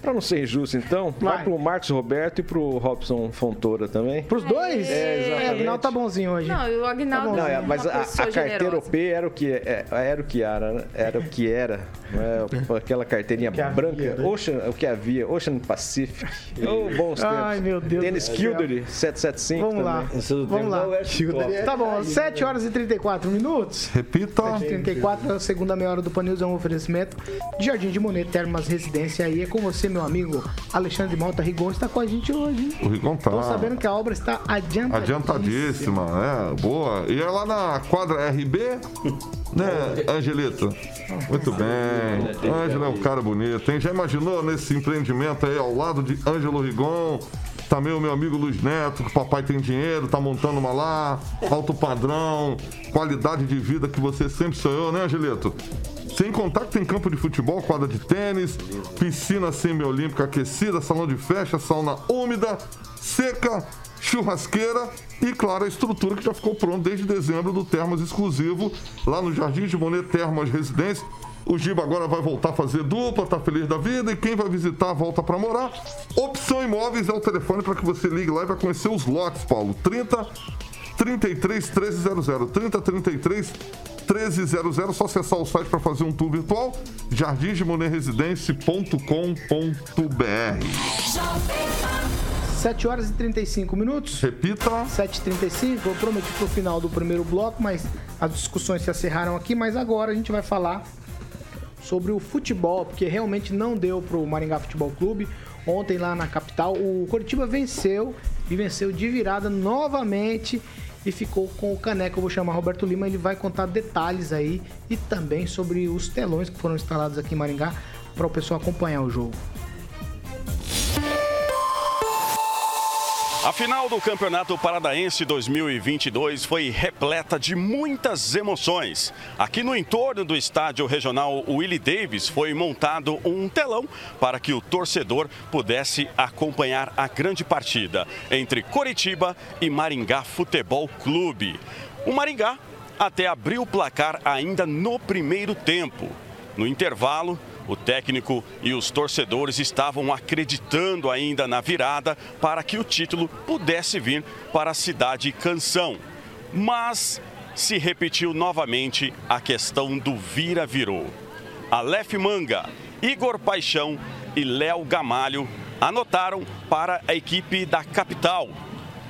Pra não ser injusto, então, vai, Vai. pro Marcos Roberto e pro Robson Fontoura também. Pros dois? É, exatamente. o Aguinaldo tá bonzinho hoje. Não, o Agnaldo Tá. Não, é, é mas uma a, a carteira generosa. OP era o que é- era o que era, né? era o que era, né? aquela carteirinha que havia, branca, né? Ocean, o que havia, Ocean Pacific. *laughs* Oh, bons tempos. Ai, meu Deus céu. Kildare 775 Vamos também. lá. Isso Vamos lá. West Coast. Tá bom, 7 horas e 34 minutos. Repita. 34, a segunda meia hora do Pan News é um oferecimento de Jardim de Monet, Termas Residência. Aí é com você, meu amigo Alexandre Malta Rigon, está com a gente hoje. hein? O Rigon tá. Tô sabendo que a obra está adiantadíssima. Adiantadíssima, é, boa. E é lá na quadra RB, né, *laughs* Angelita? Muito bem. Ângelo é um cara bonito, hein? Já imaginou nesse empreendimento aí ao lado de Ângelo Rigon? Também o meu amigo Luiz Neto, que o papai tem dinheiro, tá montando uma lá, alto padrão, qualidade de vida que você sempre sonhou, né, Angelito? Sem contar que tem campo de futebol, quadra de tênis, piscina semiolímpica aquecida, salão de festa, sauna úmida, seca, churrasqueira e, claro, a estrutura que já ficou pronta desde dezembro do Termas Exclusivo, lá no Jardim de Monet Termas Residência. O Giba agora vai voltar a fazer dupla, tá feliz da vida e quem vai visitar volta para morar. Opção Imóveis é o telefone para que você ligue lá e vai conhecer os lotes, Paulo. 30 33 1300. 30 33 1300. Só acessar o site para fazer um tour virtual. jardimdemonerresidência.com.br. 7 horas e 35 minutos. Repita. 7h35, eu prometi pro final do primeiro bloco, mas as discussões se acerraram aqui, mas agora a gente vai falar sobre o futebol, porque realmente não deu pro Maringá Futebol Clube. Ontem lá na capital, o Coritiba venceu e venceu de virada novamente e ficou com o caneco. Eu vou chamar Roberto Lima, ele vai contar detalhes aí e também sobre os telões que foram instalados aqui em Maringá para o pessoal acompanhar o jogo. A final do Campeonato Paranaense 2022 foi repleta de muitas emoções. Aqui no entorno do estádio regional Willie Davis foi montado um telão para que o torcedor pudesse acompanhar a grande partida entre Coritiba e Maringá Futebol Clube. O Maringá até abriu o placar ainda no primeiro tempo. No intervalo, o técnico e os torcedores estavam acreditando ainda na virada para que o título pudesse vir para a cidade Canção. Mas se repetiu novamente a questão do vira-virou. Aleph Manga, Igor Paixão e Léo Gamalho anotaram para a equipe da capital.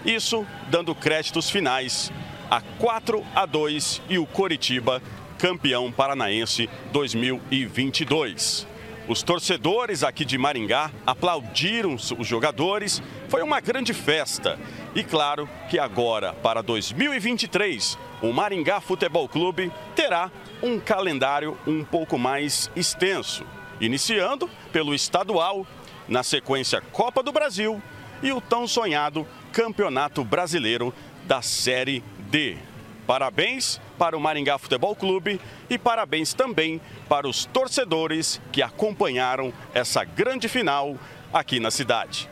Isso dando créditos finais a 4 a 2 e o Coritiba campeão paranaense 2022. Os torcedores aqui de Maringá aplaudiram os jogadores, foi uma grande festa. E claro que agora, para 2023, o Maringá Futebol Clube terá um calendário um pouco mais extenso, iniciando pelo estadual, na sequência Copa do Brasil e o tão sonhado Campeonato Brasileiro da Série D. Parabéns para o Maringá Futebol Clube e parabéns também para os torcedores que acompanharam essa grande final aqui na cidade.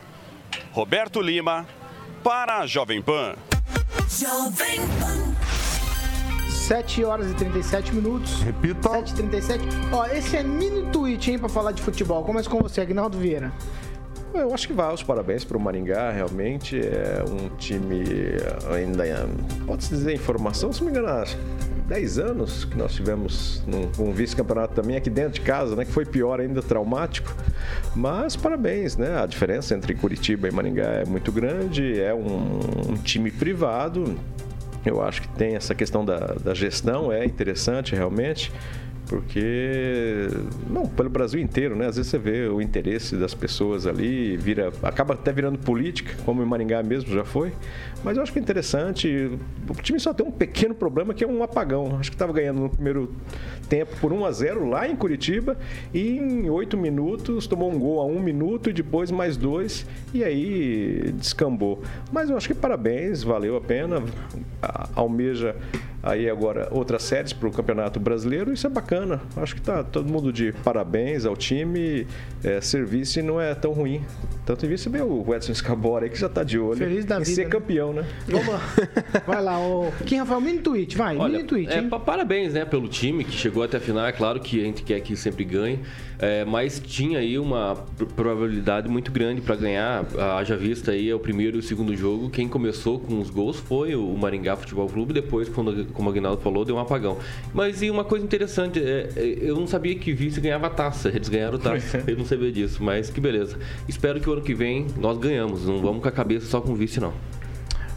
Roberto Lima, para a Jovem Pan. Jovem Pan. 7 horas e 37 minutos. Repita. 7 e 37. Ó, esse é mini tweet, hein, pra falar de futebol. Começa com você, Agnaldo Vieira. Eu acho que vai os parabéns para o Maringá, realmente. É um time ainda, pode-se dizer, em formação, se não me engano, há 10 anos que nós tivemos um, um vice-campeonato também aqui dentro de casa, né? Que foi pior ainda, traumático. Mas parabéns, né? A diferença entre Curitiba e Maringá é muito grande, é um, um time privado. Eu acho que tem essa questão da, da gestão, é interessante realmente porque não pelo Brasil inteiro, né? Às vezes você vê o interesse das pessoas ali vira acaba até virando política, como em Maringá mesmo já foi. Mas eu acho que é interessante. O time só tem um pequeno problema que é um apagão. Acho que estava ganhando no primeiro tempo por 1 a 0 lá em Curitiba e em oito minutos tomou um gol a um minuto e depois mais dois e aí descambou. Mas eu acho que parabéns, valeu a pena. Almeja aí agora outras séries para o Campeonato Brasileiro. Isso é bacana. Acho que tá todo mundo de parabéns ao time. É, serviço não é tão ruim. Tanto em vista, o Edson Scabora aí que já está de olho. Feliz da em vida, ser né? campeão, né? Vamos lá. *laughs* Vai lá, ô. Kim Rafael, mini tweet, vai, Olha, mini tweet, é, hein? parabéns, né, pelo time que chegou até a final. É claro que a gente quer que sempre ganhe, é, mas tinha aí uma pr- probabilidade muito grande para ganhar. Haja vista aí é o primeiro e o segundo jogo. Quem começou com os gols foi o Maringá Futebol Clube. Depois, quando, como o Aguinaldo falou, deu um apagão. Mas e uma coisa interessante, é, é, eu não sabia que vice ganhava taça. Eles ganharam taça. *laughs* Eu não sabia disso, mas que beleza. Espero que o ano que vem nós ganhamos. Não vamos com a cabeça só com vice, não.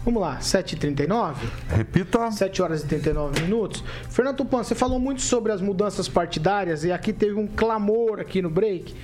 Vamos lá, 7h39. Repita. 7 horas e 39 minutos. Fernando Tupan, você falou muito sobre as mudanças partidárias e aqui teve um clamor aqui no break.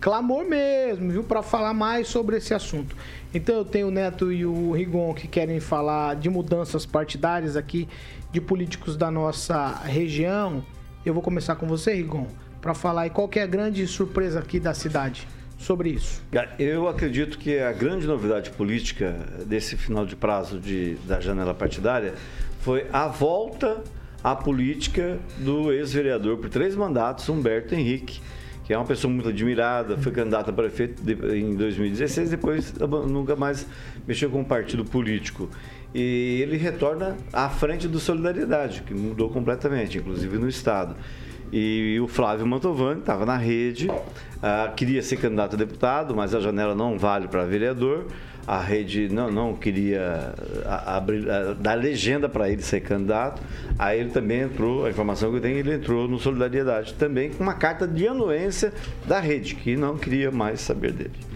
Clamor mesmo, viu? Para falar mais sobre esse assunto. Então eu tenho o Neto e o Rigon que querem falar de mudanças partidárias aqui de políticos da nossa região. Eu vou começar com você, Rigon, para falar aí qual é a grande surpresa aqui da cidade sobre isso. Eu acredito que a grande novidade política desse final de prazo de, da janela partidária foi a volta à política do ex-vereador por três mandatos, Humberto Henrique, que é uma pessoa muito admirada, foi candidato a prefeito em 2016, depois nunca mais mexeu com um partido político. E ele retorna à frente do Solidariedade, que mudou completamente, inclusive no Estado. E o Flávio Mantovani estava na rede, ah, queria ser candidato a deputado, mas a janela não vale para vereador. A rede não, não queria ah, abrir, ah, dar legenda para ele ser candidato. Aí ele também entrou, a informação que eu tenho, ele entrou no Solidariedade também com uma carta de anuência da rede, que não queria mais saber dele.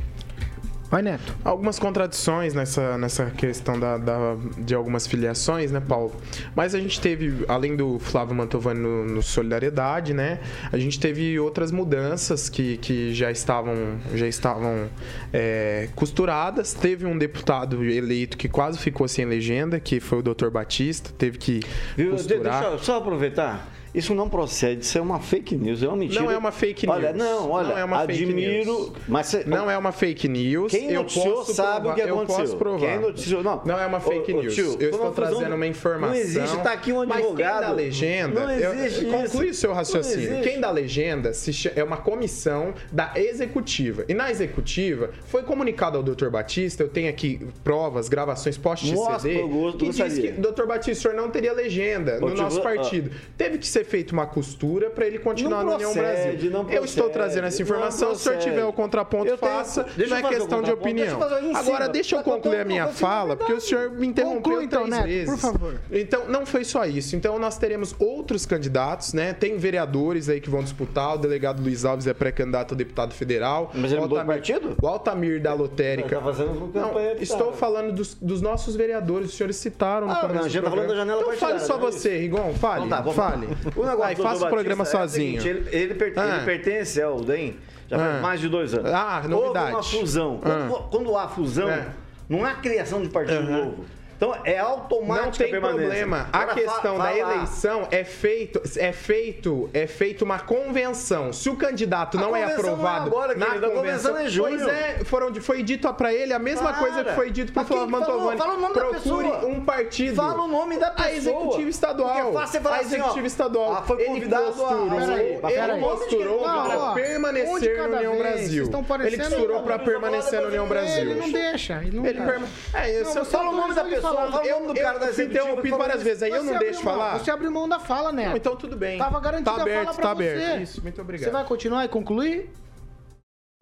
Vai, Neto. Algumas contradições nessa, nessa questão da, da- de algumas filiações, né, Paulo? Mas a gente teve, além do Flávio Mantovani no, no Solidariedade, né? A gente teve outras mudanças que, que já estavam, já estavam é, costuradas. Teve um deputado eleito que quase ficou sem legenda, que foi o Dr. Batista. Teve que Viu? Costurar. Deixa eu só aproveitar. Isso não procede, isso é uma fake news, é uma mentira. Não é uma fake news. Olha, não, olha, não é uma admiro, mas cê, não é uma fake news. Quem eu noticiou posso sabe o que Eu aconteceu. posso provar. Quem noticiou, não. Não é uma fake Ô, ô, news. tio, eu estou trazendo uma informação. Não existe, tá aqui um Mas quem advogado. dá legenda, Não eu- existe conclui o seu raciocínio. Quem dá legenda é uma comissão da executiva. E na executiva foi comunicado ao Dr. Batista, eu tenho aqui provas, gravações post-CD, eu gosto- que diz que Dr. Batista, o senhor não teria legenda Ô, no nosso partido. Teve que ser feita uma costura para ele continuar Não no União Brasil. eu estou trazendo essa informação. Se o senhor tiver o contraponto, tenho- faça. não é questão de opinião. deixa Agora, deixa eu concluir a minha fala, porque o senhor me interrompeu Conclui, então, três Neto, vezes. por favor. Então, não foi só isso. Então, nós teremos outros candidatos, né? Tem vereadores aí que vão disputar. O delegado Luiz Alves é pré-candidato a deputado federal. Mas ele o mudou Altamir- partido? O Altamir da Lotérica. Tá Não, estou falando dos, dos nossos vereadores. Os senhores citaram no Ah, começo não, do gente tá falando programa. da janela Então, fale só é você, Rigon. Fale. Então tá, fale. O negócio Vai, do faça o programa Batista é o sozinho. seguinte, ele, ele pertence, Ah. ele pertence ao DEM já faz Ah. mais de dois anos. Ah, novidade. Houve uma fusão. Quando, Ah. quando há fusão, É. não há criação de partido novo. Então é automática Não tem a permanência. problema. A Agora, questão da eleição é feito, é feito, é feito uma convenção. Se o candidato A não é convenção não é aprovado agora, na querido, a convenção, é pois é, foram, foi dito para ele a mesma Para. coisa que foi dito para Flávio? Mantovani. Fala o nome da Procure pessoa. um partido. Fala o nome da pessoa. A executiva estadual. Porque é fácil falar a assim, ó, executiva estadual. ah, foi ele convidado a- posturou, Peraí, ele peraí. posturou para permanecer na União. Brasil. Ele posturou para permanecer na União Brasil. Ele não deixa. Ele não Ele deixa. perma... É, eu você falo o nome da ele pessoa, nome do cara da fui interrompido várias vezes, aí eu não deixo mão, falar. Você abriu mão da fala, né? Não, então tudo bem. Tava garantida Tá a aberto, fala tá pra aberto. você. Isso, muito obrigado. Você vai continuar e concluir?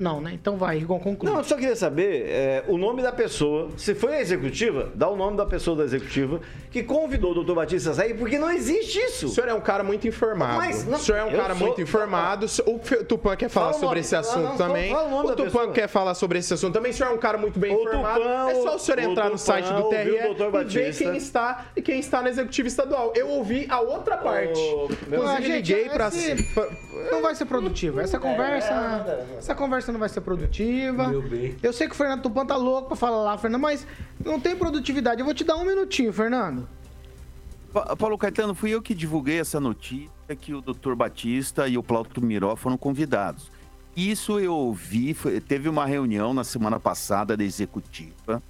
Não, né? Então vai, Rigon, conclui. Não, eu só queria saber é, o nome da pessoa. Se foi a executiva, dá o nome da pessoa da executiva que convidou o doutor Batista a sair, porque não existe isso. O senhor é um cara muito informado. Mas, não, o senhor é um cara sou- muito informado. O Tupã quer falar Fala sobre nome. esse assunto Não, não, também. fala o nome o Tupã pessoa. quer falar sobre esse assunto também. O senhor é um cara muito bem O informado. Tupã, é só o senhor o entrar no site do TRE o Dr. e ver quem está, quem está na executiva estadual. Eu ouvi a outra parte. meu- Ah, Inclusive, gente, liguei pra... esse- Não vai ser produtivo. Essa conversa. Essa conversa não vai ser produtiva. Eu sei que o Fernando Tupan tá louco pra falar lá, Fernando, mas não tem produtividade. Eu vou te dar um minutinho, Fernando. Pa- Paulo Caetano, fui eu que divulguei essa notícia que o Dr. Batista e o Plauto Miró foram convidados. Isso eu ouvi, foi- teve uma reunião na semana passada da executiva.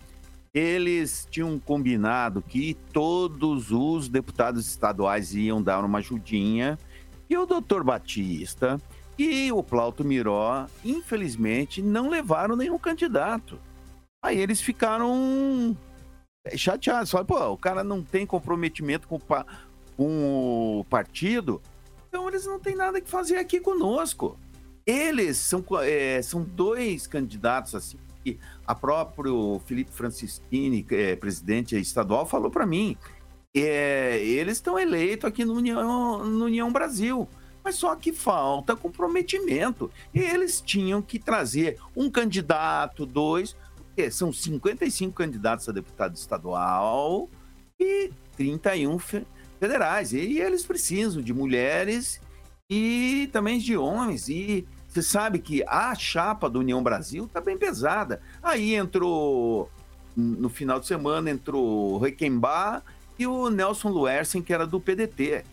Eles tinham combinado que todos os deputados estaduais iam dar uma ajudinha. E o Dr. Batista e o Plauto Miró, infelizmente, não levaram nenhum candidato. Aí eles ficaram chateados. Falaram, pô, o cara não tem comprometimento com, o pa- com o partido, então eles não têm nada que fazer aqui conosco. Eles são, é, são dois candidatos assim que a próprio Felipe Francischini, eh, presidente estadual, falou para mim. É, eles estão eleitos aqui no União, no União Brasil. Mas só que falta comprometimento. E eles tinham que trazer um candidato, dois, porque são 55 candidatos a deputado estadual e 31 fe- federais. E eles precisam de mulheres e também de homens. E você sabe que a chapa do União Brasil está bem pesada. Aí entrou, no final de semana, entrou Requembar e o Nelson Luersen, que era do PDT.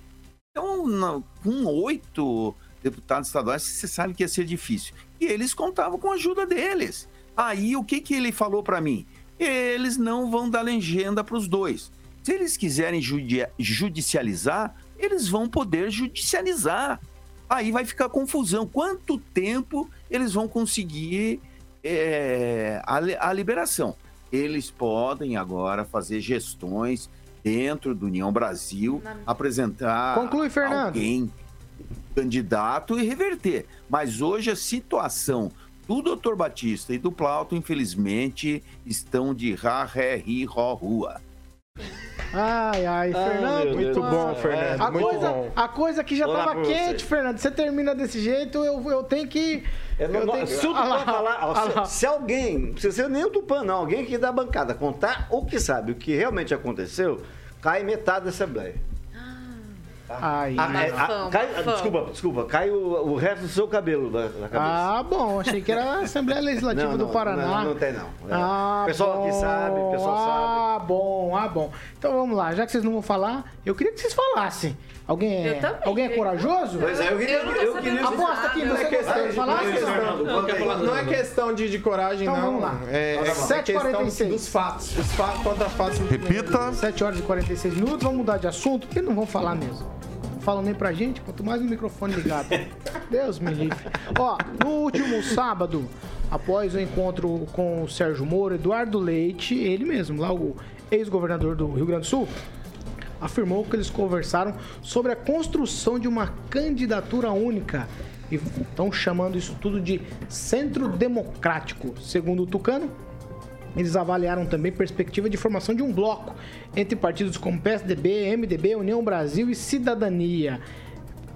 Então, na- com oito deputados estaduais, você sabe que ia ser difícil. E eles contavam com a ajuda deles. Aí, o que, que ele falou para mim? Eles não vão dar legenda para os dois. Se eles quiserem judi- judicializar, eles vão poder judicializar. Aí vai ficar confusão. Quanto tempo eles vão conseguir é, a, a liberação? Eles podem agora fazer gestões dentro do União Brasil, apresentar Conclui, Fernando. alguém candidato e reverter. Mas hoje a situação do Dr. Batista e do Plauto, infelizmente, estão de ra, ré, ri, ró, rua. Ai, ai, Ah, Fernando. Muito bom, Fernando. A muito coisa, bom. a coisa que já Vou lá tava por você. quente, Fernando. Você termina desse jeito, eu, eu tenho que. É, eu não- não- tenho que- se o Ah Tupã falar, ah se, se alguém, não precisa ser nem o Tupã, não, alguém aqui da bancada contar o que sabe, o que realmente aconteceu, cai metade da Assembleia. Ai, A- ai. é, a- Fama, cai- fama. desculpa, desculpa, cai o, o resto do seu cabelo da, da cabeça. Ah, bom, achei que era a Assembleia Legislativa Não, do não, Paraná. Não, não tem não. Ah, o pessoal aqui bom. sabe, o pessoal sabe. Ah, bom, ah, bom. Então vamos lá, já que vocês não vão falar, eu queria que vocês falassem. Alguém é, alguém é corajoso? Pois é, eu queria- Eu não eu queria-. Aposta aqui, Não você é questão gostaria de falar? não, Fernando, não, aí. não é questão de, de coragem, Então não. vamos lá. É, é questão 7h46. dos fatos. Os fatos contra fatos. Repita. 7 horas e 46 minutos, vamos mudar de assunto, porque não vão falar mesmo. Não falam nem pra gente, quanto mais o microfone ligado. *laughs* Deus me livre. Ó, no último sábado, após o encontro com o Sérgio Moro, Eduardo Leite, ele mesmo, lá o ex-governador do Rio Grande do Sul, afirmou que eles conversaram sobre a construção de uma candidatura única e estão chamando isso tudo de centro democrático. Segundo o Tucano, eles avaliaram também perspectiva de formação de um bloco entre partidos como PSDB, MDB, União Brasil e Cidadania.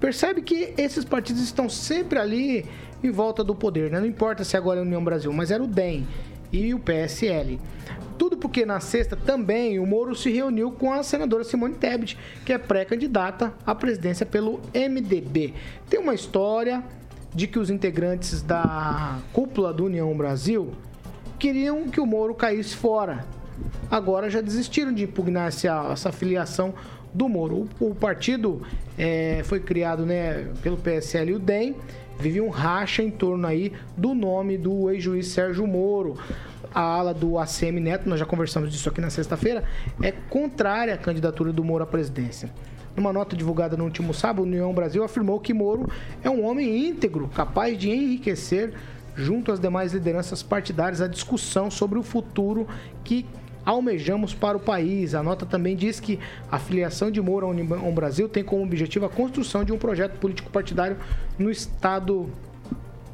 Percebe que esses partidos estão sempre ali em volta do poder, né? Não importa se agora é a União Brasil, mas era o DEM e o PSL. Porque na sexta também o Moro se reuniu com a senadora Simone Tebet, que é pré-candidata à presidência pelo MDB. Tem uma história de que os integrantes da cúpula do União Brasil queriam que o Moro caísse fora. Agora já desistiram de impugnar essa, essa filiação do Moro. O, o partido eh, foi criado né, pelo PSL e o DEM. Vive um racha em torno aí do nome do ex-juiz Sérgio Moro. A ala do ACM Neto, nós já conversamos disso aqui na sexta-feira, é contrária à candidatura do Moro à presidência. Numa nota divulgada no último sábado, o União Brasil afirmou que Moro é um homem íntegro, capaz de enriquecer, junto às demais lideranças partidárias, a discussão sobre o futuro que almejamos para o país. A nota também diz que a filiação de Moro ao União Brasil tem como objetivo a construção de um projeto político partidário no estado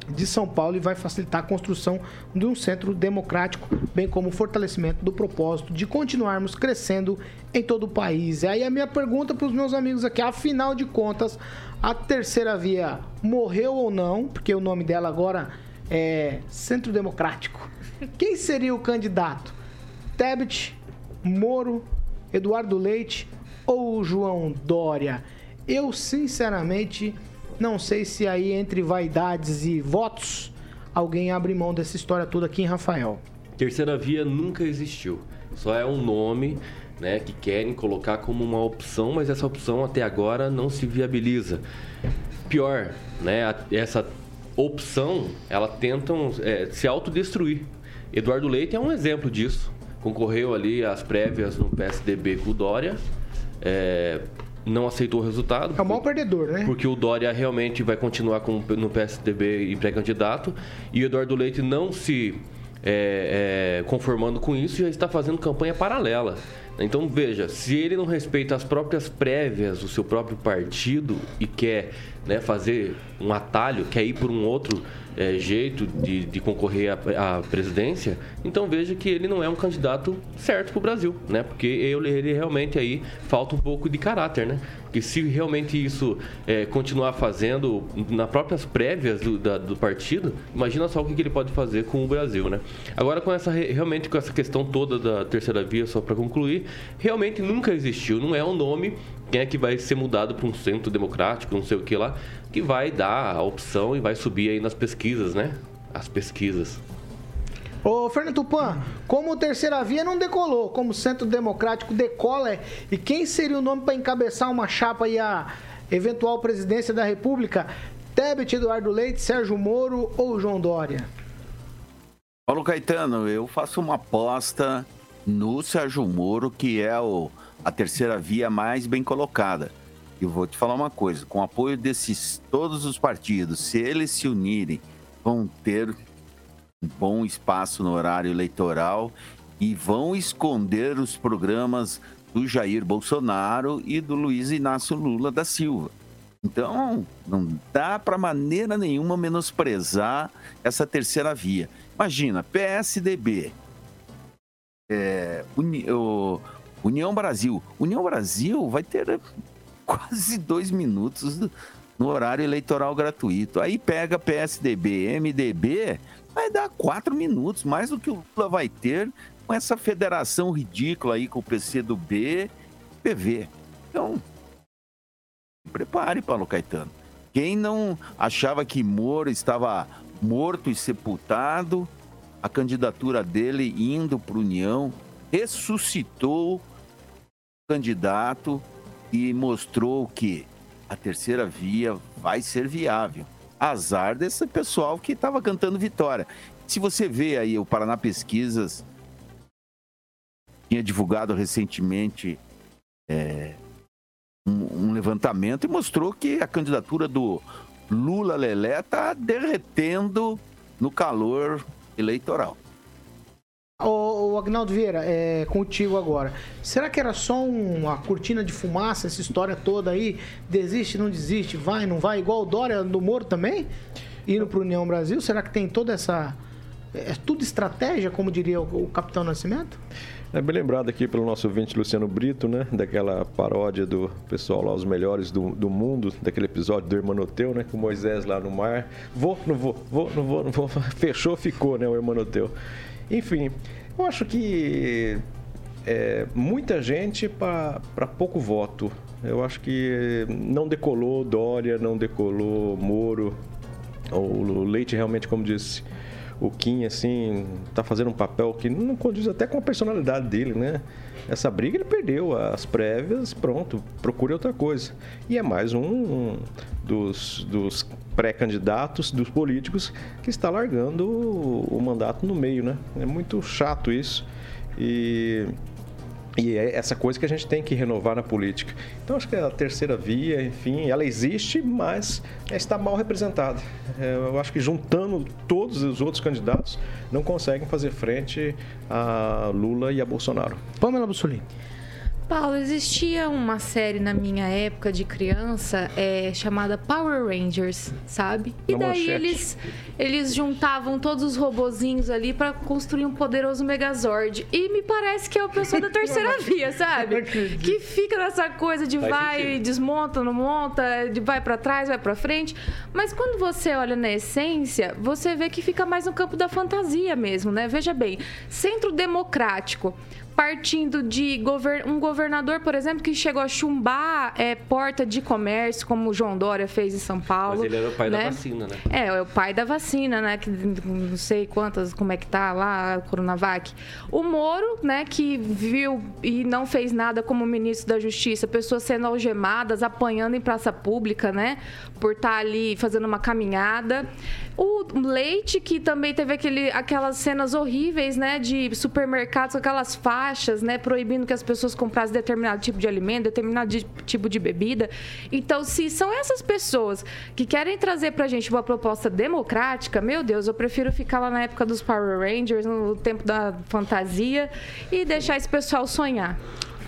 de São Paulo e vai facilitar a construção de um centro democrático, bem como o fortalecimento do propósito de continuarmos crescendo em todo o país. E aí a minha pergunta para os meus amigos aqui, afinal de contas, a terceira via morreu ou não? Porque o nome dela agora é Centro Democrático. Quem seria o candidato? Tebet, Moro, Eduardo Leite ou João Dória? Eu, sinceramente, não sei se aí entre vaidades e votos alguém abre mão dessa história toda aqui em Rafael. Terceira via nunca existiu. Só é um nome né, que querem colocar como uma opção, mas essa opção até agora não se viabiliza. Pior, né, essa opção, ela tentam é, se autodestruir. Eduardo Leite é um exemplo disso. Concorreu ali às prévias no PSDB com o Dória, é, não aceitou o resultado. É o maior perdedor, né? Porque o Dória realmente vai continuar com- no PSDB e pré-candidato. E o Eduardo Leite não se é, é, conformando com isso já está fazendo campanha paralela. Então veja, se ele não respeita as próprias prévias do seu próprio partido e quer né, fazer um atalho, quer ir por um outro é, jeito de, de concorrer à, à presidência, então veja que ele não é um candidato certo para o Brasil, né? Porque ele, ele realmente aí falta um pouco de caráter, né? Porque se realmente isso é, continuar fazendo nas próprias prévias do, da- do partido, imagina só o que, que ele pode fazer com o Brasil, né? Agora com essa re- realmente com essa questão toda da terceira via, só para concluir, realmente nunca existiu, não é um nome quem é que vai ser mudado para um centro democrático, não sei o que lá, que vai dar a opção e vai subir aí nas pesquisas, né? As pesquisas. Ô, Fernando Tupan, como terceira via não decolou, como centro democrático decola, e quem seria o nome para encabeçar uma chapa e a eventual presidência da República? Tebet, Eduardo Leite, Sérgio Moro ou João Dória? Paulo Caetano, eu faço uma aposta no Sérgio Moro, que é o, a terceira via mais bem colocada. E vou te falar uma coisa: com o apoio desses todos os partidos, se eles se unirem, vão ter um bom espaço no horário eleitoral e vão esconder os programas do Jair Bolsonaro e do Luiz Inácio Lula da Silva. Então, não dá para maneira nenhuma menosprezar essa terceira via. Imagina, PSDB, é, o- União Brasil. União Brasil vai ter quase dois minutos no horário eleitoral gratuito. Aí pega PSDB, MDB, vai dar quatro minutos, mais do que o Lula vai ter com essa federação ridícula aí com o PCdoB, PV. Então, prepare, Paulo Caetano. Quem não achava que Moro estava morto e sepultado, a candidatura dele indo para União ressuscitou candidato e mostrou que a terceira via vai ser viável. Azar desse pessoal que estava cantando vitória. Se você vê aí o Paraná Pesquisas, tinha divulgado recentemente é, um, um, levantamento e mostrou que a candidatura do Lula Lelé está derretendo no calor eleitoral. O, o Agnaldo Vieira, é contigo agora. Será que era só uma cortina de fumaça, essa história toda aí? Desiste, não desiste, vai, não vai? Igual o Dória do Moro também? Indo para União Brasil? Será que tem toda essa. É tudo estratégia, como diria o, o Capitão Nascimento? É bem lembrado aqui pelo nosso ouvinte Luciano Brito, né? Daquela paródia do pessoal lá, os melhores do, do mundo, daquele episódio do Hermanoteu, né? Com Moisés lá no mar. Vou, não vou, vou, não vou, não vou. *laughs* Fechou, ficou, né? O Hermanoteu. Enfim, eu acho que é, muita gente para pouco voto. Eu acho que não decolou Dória, não decolou Moro. O Leite realmente, como disse o Kim, assim, tá fazendo um papel que não condiz até com a personalidade dele, né? Essa briga ele perdeu as prévias, pronto, procure outra coisa. E é mais um, um dos, dos pré-candidatos, dos políticos, que está largando o, o mandato no meio, né? É muito chato isso. E e é essa coisa que a gente tem que renovar na política. Então, acho que a terceira via, enfim, ela existe, mas está mal representada. É, eu acho que juntando todos os outros candidatos, não conseguem fazer frente a Lula e a Bolsonaro. Pamela Bussolini. Paulo, existia uma série na minha época de criança é, chamada Power Rangers, sabe? E daí eles, eles juntavam todos os robozinhos ali para construir um poderoso Megazord. E me parece que é o pessoal da terceira *laughs* via, sabe? Que fica nessa coisa de Faz vai, sentido. desmonta, não monta, de vai para trás, vai para frente. Mas quando você olha na essência, você vê que fica mais no campo da fantasia mesmo, né? Veja bem, centro democrático partindo de govern um governador, por exemplo, que chegou a chumbar é, porta de comércio, como o João Dória fez em São Paulo. Mas ele era o pai né? da vacina, né? É, é o pai da vacina, né? Que não sei quantas, como é que tá lá, a Coronavac. O Moro, né, que viu e não fez nada como ministro da Justiça, pessoas sendo algemadas, apanhando em praça pública, né? Por estar tá ali fazendo uma caminhada. O Leite, que também teve aquele, aquelas cenas horríveis, né? De supermercados com aquelas faixas, né? Proibindo que as pessoas comprassem determinado tipo de alimento, determinado de, tipo de bebida. Então, se são essas pessoas que querem trazer pra gente uma proposta democrática, meu Deus, eu prefiro ficar lá na época dos Power Rangers, no tempo da fantasia, e deixar esse pessoal sonhar.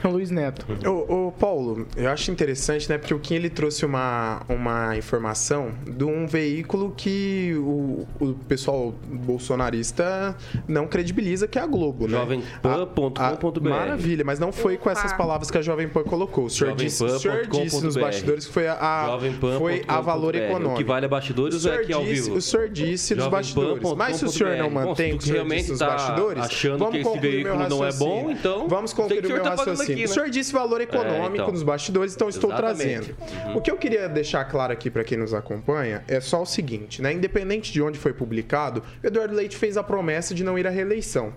*laughs* Luiz Neto. Ô, ô, Paulo, eu acho interessante, né? Porque o Kim ele trouxe uma, uma informação de um veículo que o, o pessoal bolsonarista não credibiliza, que é a Globo, né? Jovempan.com.br. Maravilha, mas não foi com essas palavras que a Jovem Pan colocou. O senhor disse, o senhor disse nos bastidores que foi a, a foi a valor econômico. O que vale a bastidores é aqui ao vivo? O senhor disse nos bastidores. Mas se o senhor não mantém o que o senhor disse nos tá bastidores, achando que esse veículo não é bom, então vamos concluir o meu tá raciocínio aqui, né? O senhor disse valor é, econômico é, então. nos bastidores, então estou trazendo. Uhum. O que eu queria deixar claro aqui para quem nos acompanha é só o seguinte, né? Independente de onde foi publicado, Eduardo Leite fez a promessa de não ir à reeleição.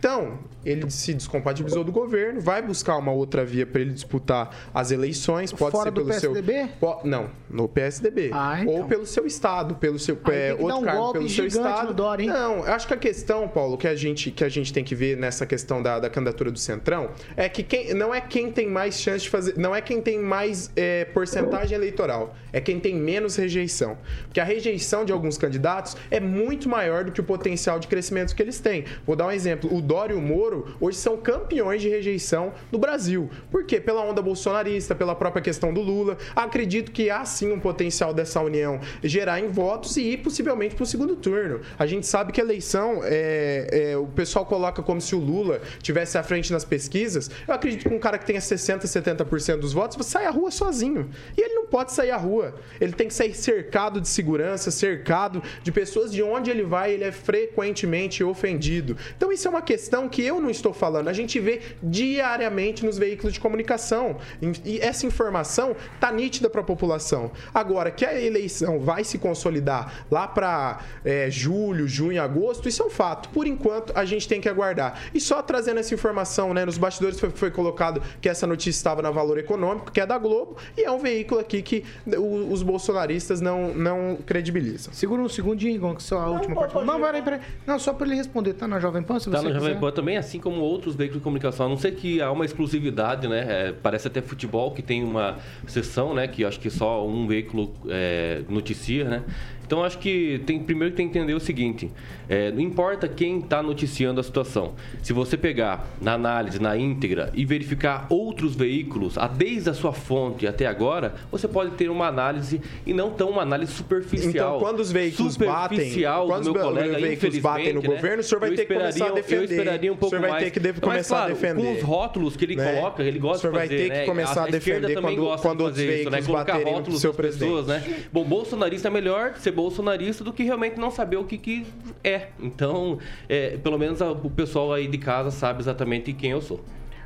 Então, ele se descompatibilizou do governo, vai buscar uma outra via para ele disputar as eleições, pode Fora ser pelo PSDB? seu não, no PSDB. Ah, então. Ou pelo seu estado, pelo seu é, outro um cargo pelo seu estado. Dória, hein? Não, acho que a questão, Paulo, que a gente que a gente tem que ver nessa questão da, da candidatura do Centrão é que quem não é quem tem mais chance de fazer, não é quem tem mais é, porcentagem eleitoral, é quem tem menos rejeição, porque a rejeição de alguns candidatos é muito maior do que o potencial de crescimento que eles têm. Vou dar um exemplo. O Dória e o Moro hoje são campeões de rejeição no Brasil. Por quê? Pela onda bolsonarista, pela própria questão do Lula. Acredito que há sim um potencial dessa união gerar em votos e ir possivelmente para o segundo turno. A gente sabe que a eleição, é, é, o pessoal coloca como se o Lula tivesse à frente nas pesquisas. Eu acredito que um cara que tenha 60%, 70% dos votos sai à rua sozinho. E ele não pode sair à rua. Ele tem que sair cercado de segurança, cercado de pessoas de onde ele vai, ele é frequentemente ofendido. Então isso é uma questão que eu não estou falando, a gente vê diariamente nos veículos de comunicação. E essa informação está nítida para a população. Agora, que a eleição vai se consolidar lá para é, julho, junho, agosto, isso é um fato. Por enquanto, a gente tem que aguardar. E só trazendo essa informação, né, nos bastidores foi, foi colocado que essa notícia estava na Valor Econômico, que é da Globo, e é um veículo aqui que o- os bolsonaristas não, não credibilizam. Segura um segundinho, Igor, que só a última parte. Não, peraí, peraí. Não, só pra ele responder. Tá na Jovem Pan, se Tá você no Jovem também, assim como outros veículos de comunicação. A não ser que há uma exclusividade, né? É, parece até futebol que tem uma sessão, né? Que acho que só um veículo é, noticia, né? Então acho que tem primeiro que tem que entender o seguinte: é, não importa quem está noticiando a situação. Se você pegar na análise, na íntegra e verificar outros veículos, a- desde a sua fonte até agora, você pode ter uma análise e não tão uma análise superficial. Então, quando os veículos batem, superficial quando do meu os colega, veículos batem no né? governo, o senhor vai ter que começar a defender. Eu esperaria um O pouco senhor vai mais. ter que Mas, começar a claro, defender. Com os rótulos que ele Né? coloca, ele gosta O senhor de vai fazer, ter que né? começar a esquerda defender quando- quando de os fazer isso, né? veículos Colocar baterem no rótulos seu das pessoas, né? presidente. Bom, bolsonarista é melhor ser bolsonarista do que realmente não saber o que, que é. Então, é, pelo menos a- o pessoal aí de casa sabe exatamente quem eu sou.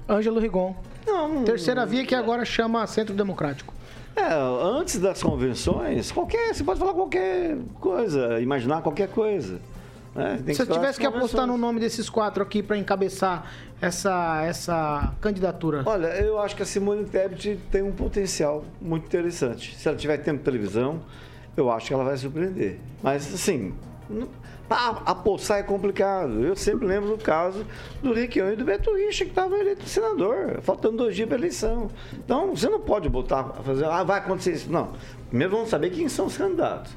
Ângelo Rigon. Terceira via que agora chama Centro Democrático. É, antes das convenções, qualquer, você pode falar qualquer coisa, imaginar qualquer coisa. né? Tem Se eu tivesse que apostar no nome desses quatro aqui pra encabeçar essa, essa candidatura. Olha, eu acho que a Simone Tebet tem um potencial muito interessante. Se ela tiver tempo de televisão, eu acho que ela vai surpreender. Mas, assim, apostar é complicado. Eu sempre lembro do caso do Riquião e do Beto Richa, que estavam eleitos senador, faltando dois dias para eleição. Então, você não pode botar, fazer, ah, vai acontecer isso. Não. Primeiro vamos saber quem são os candidatos.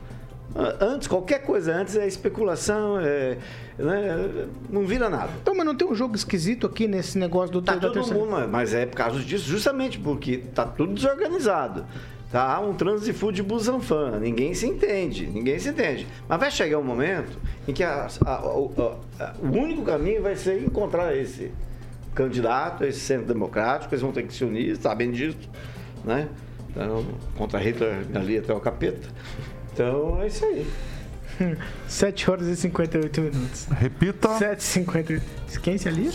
Ah, Antes, qualquer coisa antes é especulação, é, né, não vira nada. Então, mas não tem um jogo esquisito aqui nesse negócio do Tá todo mundo, mas é por causa disso, justamente porque tá tudo desorganizado. Tá um trânsito de de busanfã, ninguém se entende, ninguém se entende. Mas vai chegar um momento em que a- a- o- a- a- o único caminho vai ser encontrar esse candidato, esse centro democrático, eles vão ter que se unir, sabem disso, né? Então, contra Hitler ali até o capeta. Então é isso aí. *laughs* 7 horas e 58 minutos. Repita. 7 e 58 Quem se ali?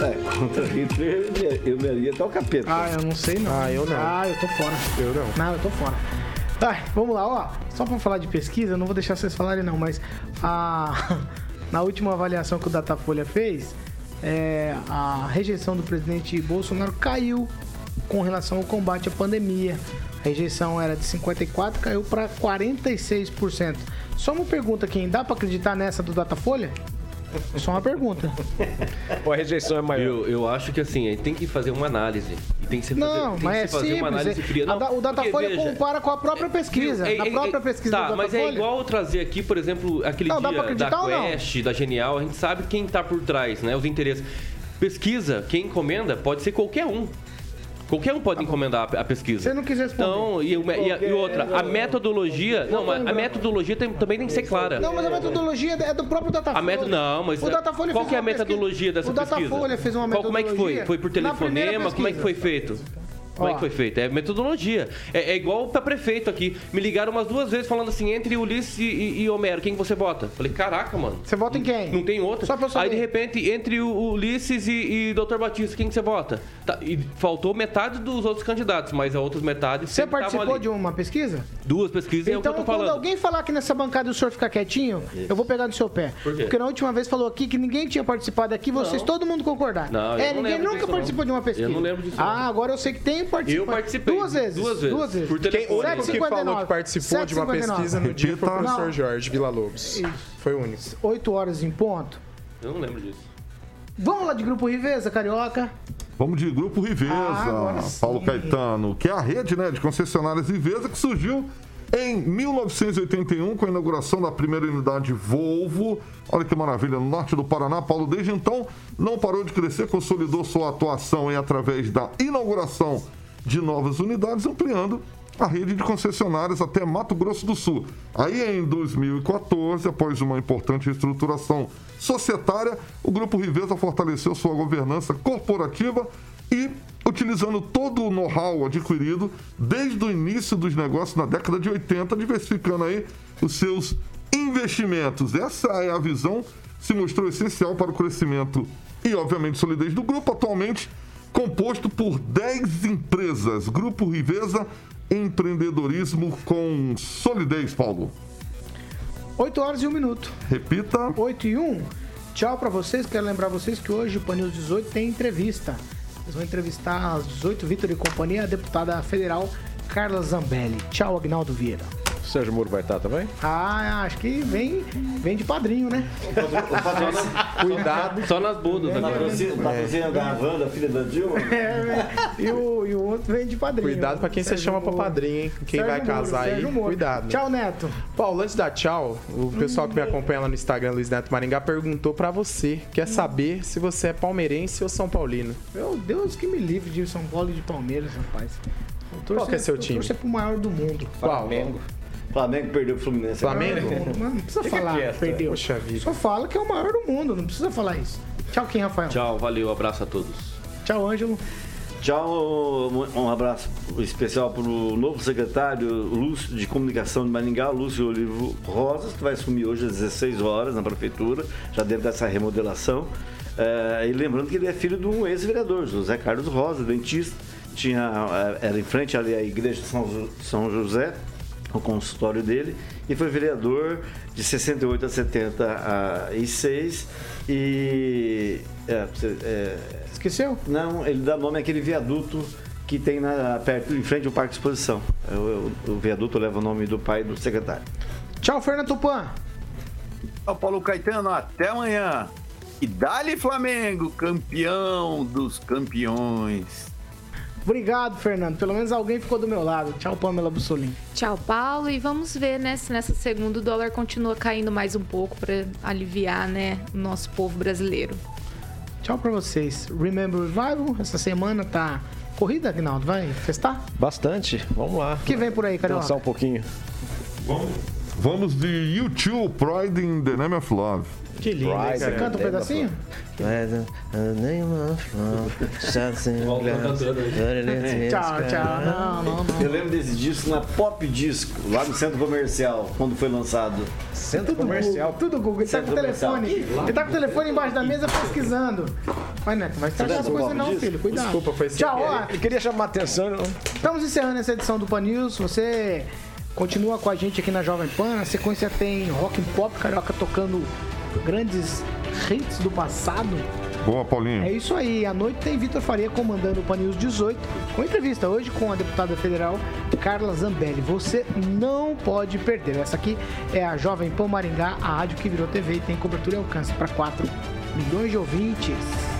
É, contra Hitler eu me- iria até o capeta. Ah, eu não sei não. Ah, eu não. Ah, eu tô fora. Eu não. Não, eu tô fora. Ai, vamos lá, ó. Só pra falar de pesquisa, eu não vou deixar vocês falarem não, mas a, *laughs* na última avaliação que o Datafolha fez, é, a rejeição do presidente Bolsonaro caiu com relação ao combate à pandemia. A rejeição era de 54, caiu para 46%. Só uma pergunta aqui, dá pra acreditar nessa do Datafolha? Só uma pergunta. Ou a rejeição é maior? Eu, eu acho que assim, a gente tem que fazer uma análise. E tem que se fazer, Não, tem mas que é se fazer simples. uma análise é- fria. a Não, da- o porque, Datafolha veja, compara com a própria pesquisa. É, na é, própria é, pesquisa tá, do mas é igual eu trazer aqui, por exemplo, aquele Não, dia da? Quest, da Genial, a gente sabe quem tá por trás, né? Os interesses. Pesquisa, quem encomenda pode ser qualquer um. Qualquer um pode encomendar a pesquisa. Você não quis responder. Então, e, o- e a- e outra, a metodologia. Não, mas a metodologia tem- também tem que ser clara. Não, mas a metodologia é do próprio Datafolha. A meto... Não, mas o Datafolha qual que é a uma pesquisa- metodologia dessa o pesquisa? Datafolha fez uma Qual- Como é que foi? metodologia Foi por telefonema? Como é que foi feito? Como é que foi feito? É metodologia. É, é igual para prefeito aqui. Me ligaram umas duas vezes falando assim, entre Ulisses e, e- e Homero, quem que você bota? Falei, caraca, mano. Você vota em quem? Não tem outro. Só pra eu saber. Aí, de repente, entre o Ulisses e, e Dr. Batista, quem que você bota? Tá, e faltou metade dos outros candidatos, mas a outras metades Você participou de uma pesquisa? Duas pesquisas é o que Então, eu tô quando falando. alguém falar aqui nessa bancada e o senhor ficar quietinho, eu vou pegar no seu pé. Por quê? Porque na última vez falou aqui que ninguém tinha participado aqui, vocês, todo mundo concordar. Não, é, não ninguém nunca participou não. de uma pesquisa. Eu não lembro disso, Ah, não. agora eu sei que tem participado. Eu participei. Duas vezes. Duas vezes. Duas vezes. Por Quem, o único que 7,59. falou que participou de uma 7,59. pesquisa no dia foi o professor Jorge Villa-Lobos. Foi o único. 8 horas em ponto. Eu não lembro disso. Vamos lá de Grupo Riveza, Carioca. Vamos de Grupo Riveza, Ah. Paulo Caetano, que é a rede né, de concessionárias Riveza que surgiu em 1981 com a inauguração da primeira unidade Volvo. Olha que maravilha, no norte do Paraná. Paulo, desde então, não parou de crescer, consolidou sua atuação em, através da inauguração de novas unidades, ampliando a rede de concessionárias até Mato Grosso do Sul. Aí em 2014, após uma importante reestruturação societária, o Grupo Riveza fortaleceu sua governança corporativa e, utilizando todo o know-how adquirido desde o início dos negócios na década de 80, diversificando aí os seus investimentos. Essa é a visão se mostrou essencial para o crescimento e, obviamente, solidez do grupo. Atualmente, composto por 10 empresas. Grupo Riveza, empreendedorismo com solidez, Paulo. 8 horas e 1 minuto. Repita. 8 e 1. Tchau pra vocês. Quero lembrar vocês que hoje o Panils 18 tem entrevista. Eles vão entrevistar às 18 Vitor e companhia a deputada federal Carla Zambelli. Tchau, Agnaldo Vieira. O Sérgio Moro vai estar também? Ah, acho que vem, vem de padrinho, né? *laughs* Cuidado. Só nas bodas agora. Patrocínio, patrocínio da Wanda, filha da Dilma. *laughs* É, e, o, e o outro vem de padrinho. Cuidado pra quem você Sérgio chama pra Moro. padrinho, hein? Quem Sérgio vai Moro, casar aí, Sérgio Moro. cuidado. Tchau, Neto. Paulo, antes da tchau, o pessoal que me acompanha lá no Instagram, Luiz Neto Maringá, perguntou pra você, quer saber se você é palmeirense ou São Paulino. Meu Deus, que me livre de São Paulo e de Palmeiras, rapaz. Qual que é seu eu time? torço é pro maior do mundo. Qual? Flamengo perdeu pro Fluminense. Flamengo? Mas não precisa Fica falar, quieto, perdeu. Poxa vida. Só fala que é o maior do mundo, não precisa falar isso. Tchau, quem, Rafael? Tchau, valeu, abraço a todos. Tchau, Ângelo. Tchau, um abraço especial para o novo secretário Lúcio, de Comunicação de Maringá, Lúcio Olivo Rosas, que vai assumir hoje às 16 horas na prefeitura, já dentro dessa remodelação. É, e lembrando que ele é filho de um ex-vereador, José Carlos Rosa, dentista, tinha, é, era em frente ali à igreja de São, São José, o consultório dele, e foi vereador de 68 a 76 e é, é, Esqueceu? não, ele dá nome àquele viaduto que tem na, perto, em frente ao Parque de Exposição. É, O, o- o viaduto leva o nome do pai do secretário. Tchau, Fernando Tupan. Tchau, Paulo Caetano, até amanhã. E dale Flamengo, campeão dos campeões. Obrigado, Fernando. Pelo menos alguém ficou do meu lado. Tchau, Pamela Bussolini. Tchau, Paulo. E vamos ver, né, se nessa segunda o dólar continua caindo mais um pouco para aliviar, né, o nosso povo brasileiro. Tchau pra vocês. Remember Revival, essa semana tá corrida, Agnaldo? Vai festar? Bastante. Vamos lá. O que vem por aí, Carioca? Dançar um pouquinho. Vamos de YouTube, Pride in the Name of Love. Que lindo, Pride, Você canta um pedacinho? Tchau, tchau. Não, não, não. Eu lembro desse disco na Pop Disco, lá no centro comercial, quando foi lançado. Centro comercial. Tudo Google. Ele tá com o Centro comercial. telefone. Ele tá com o telefone embaixo da mesa pesquisando. Vai, Neto, vai estragar as coisas não, filho. Cuidado. Desculpa, foi sem Tchau, ó. Ele queria chamar a atenção. não? Estamos encerrando essa edição do Pan News. Você continua com a gente aqui na Jovem Pan. Na sequência tem rock and pop, carioca tocando grandes hits do passado. Boa, Paulinho. É isso aí. À noite tem Vitor Faria comandando o Pan News 18, com entrevista hoje com a deputada federal Carla Zambelli. Você não pode perder. Essa aqui é a Jovem Pan Maringá, a rádio que virou TV e tem cobertura e alcance para 4 milhões de ouvintes.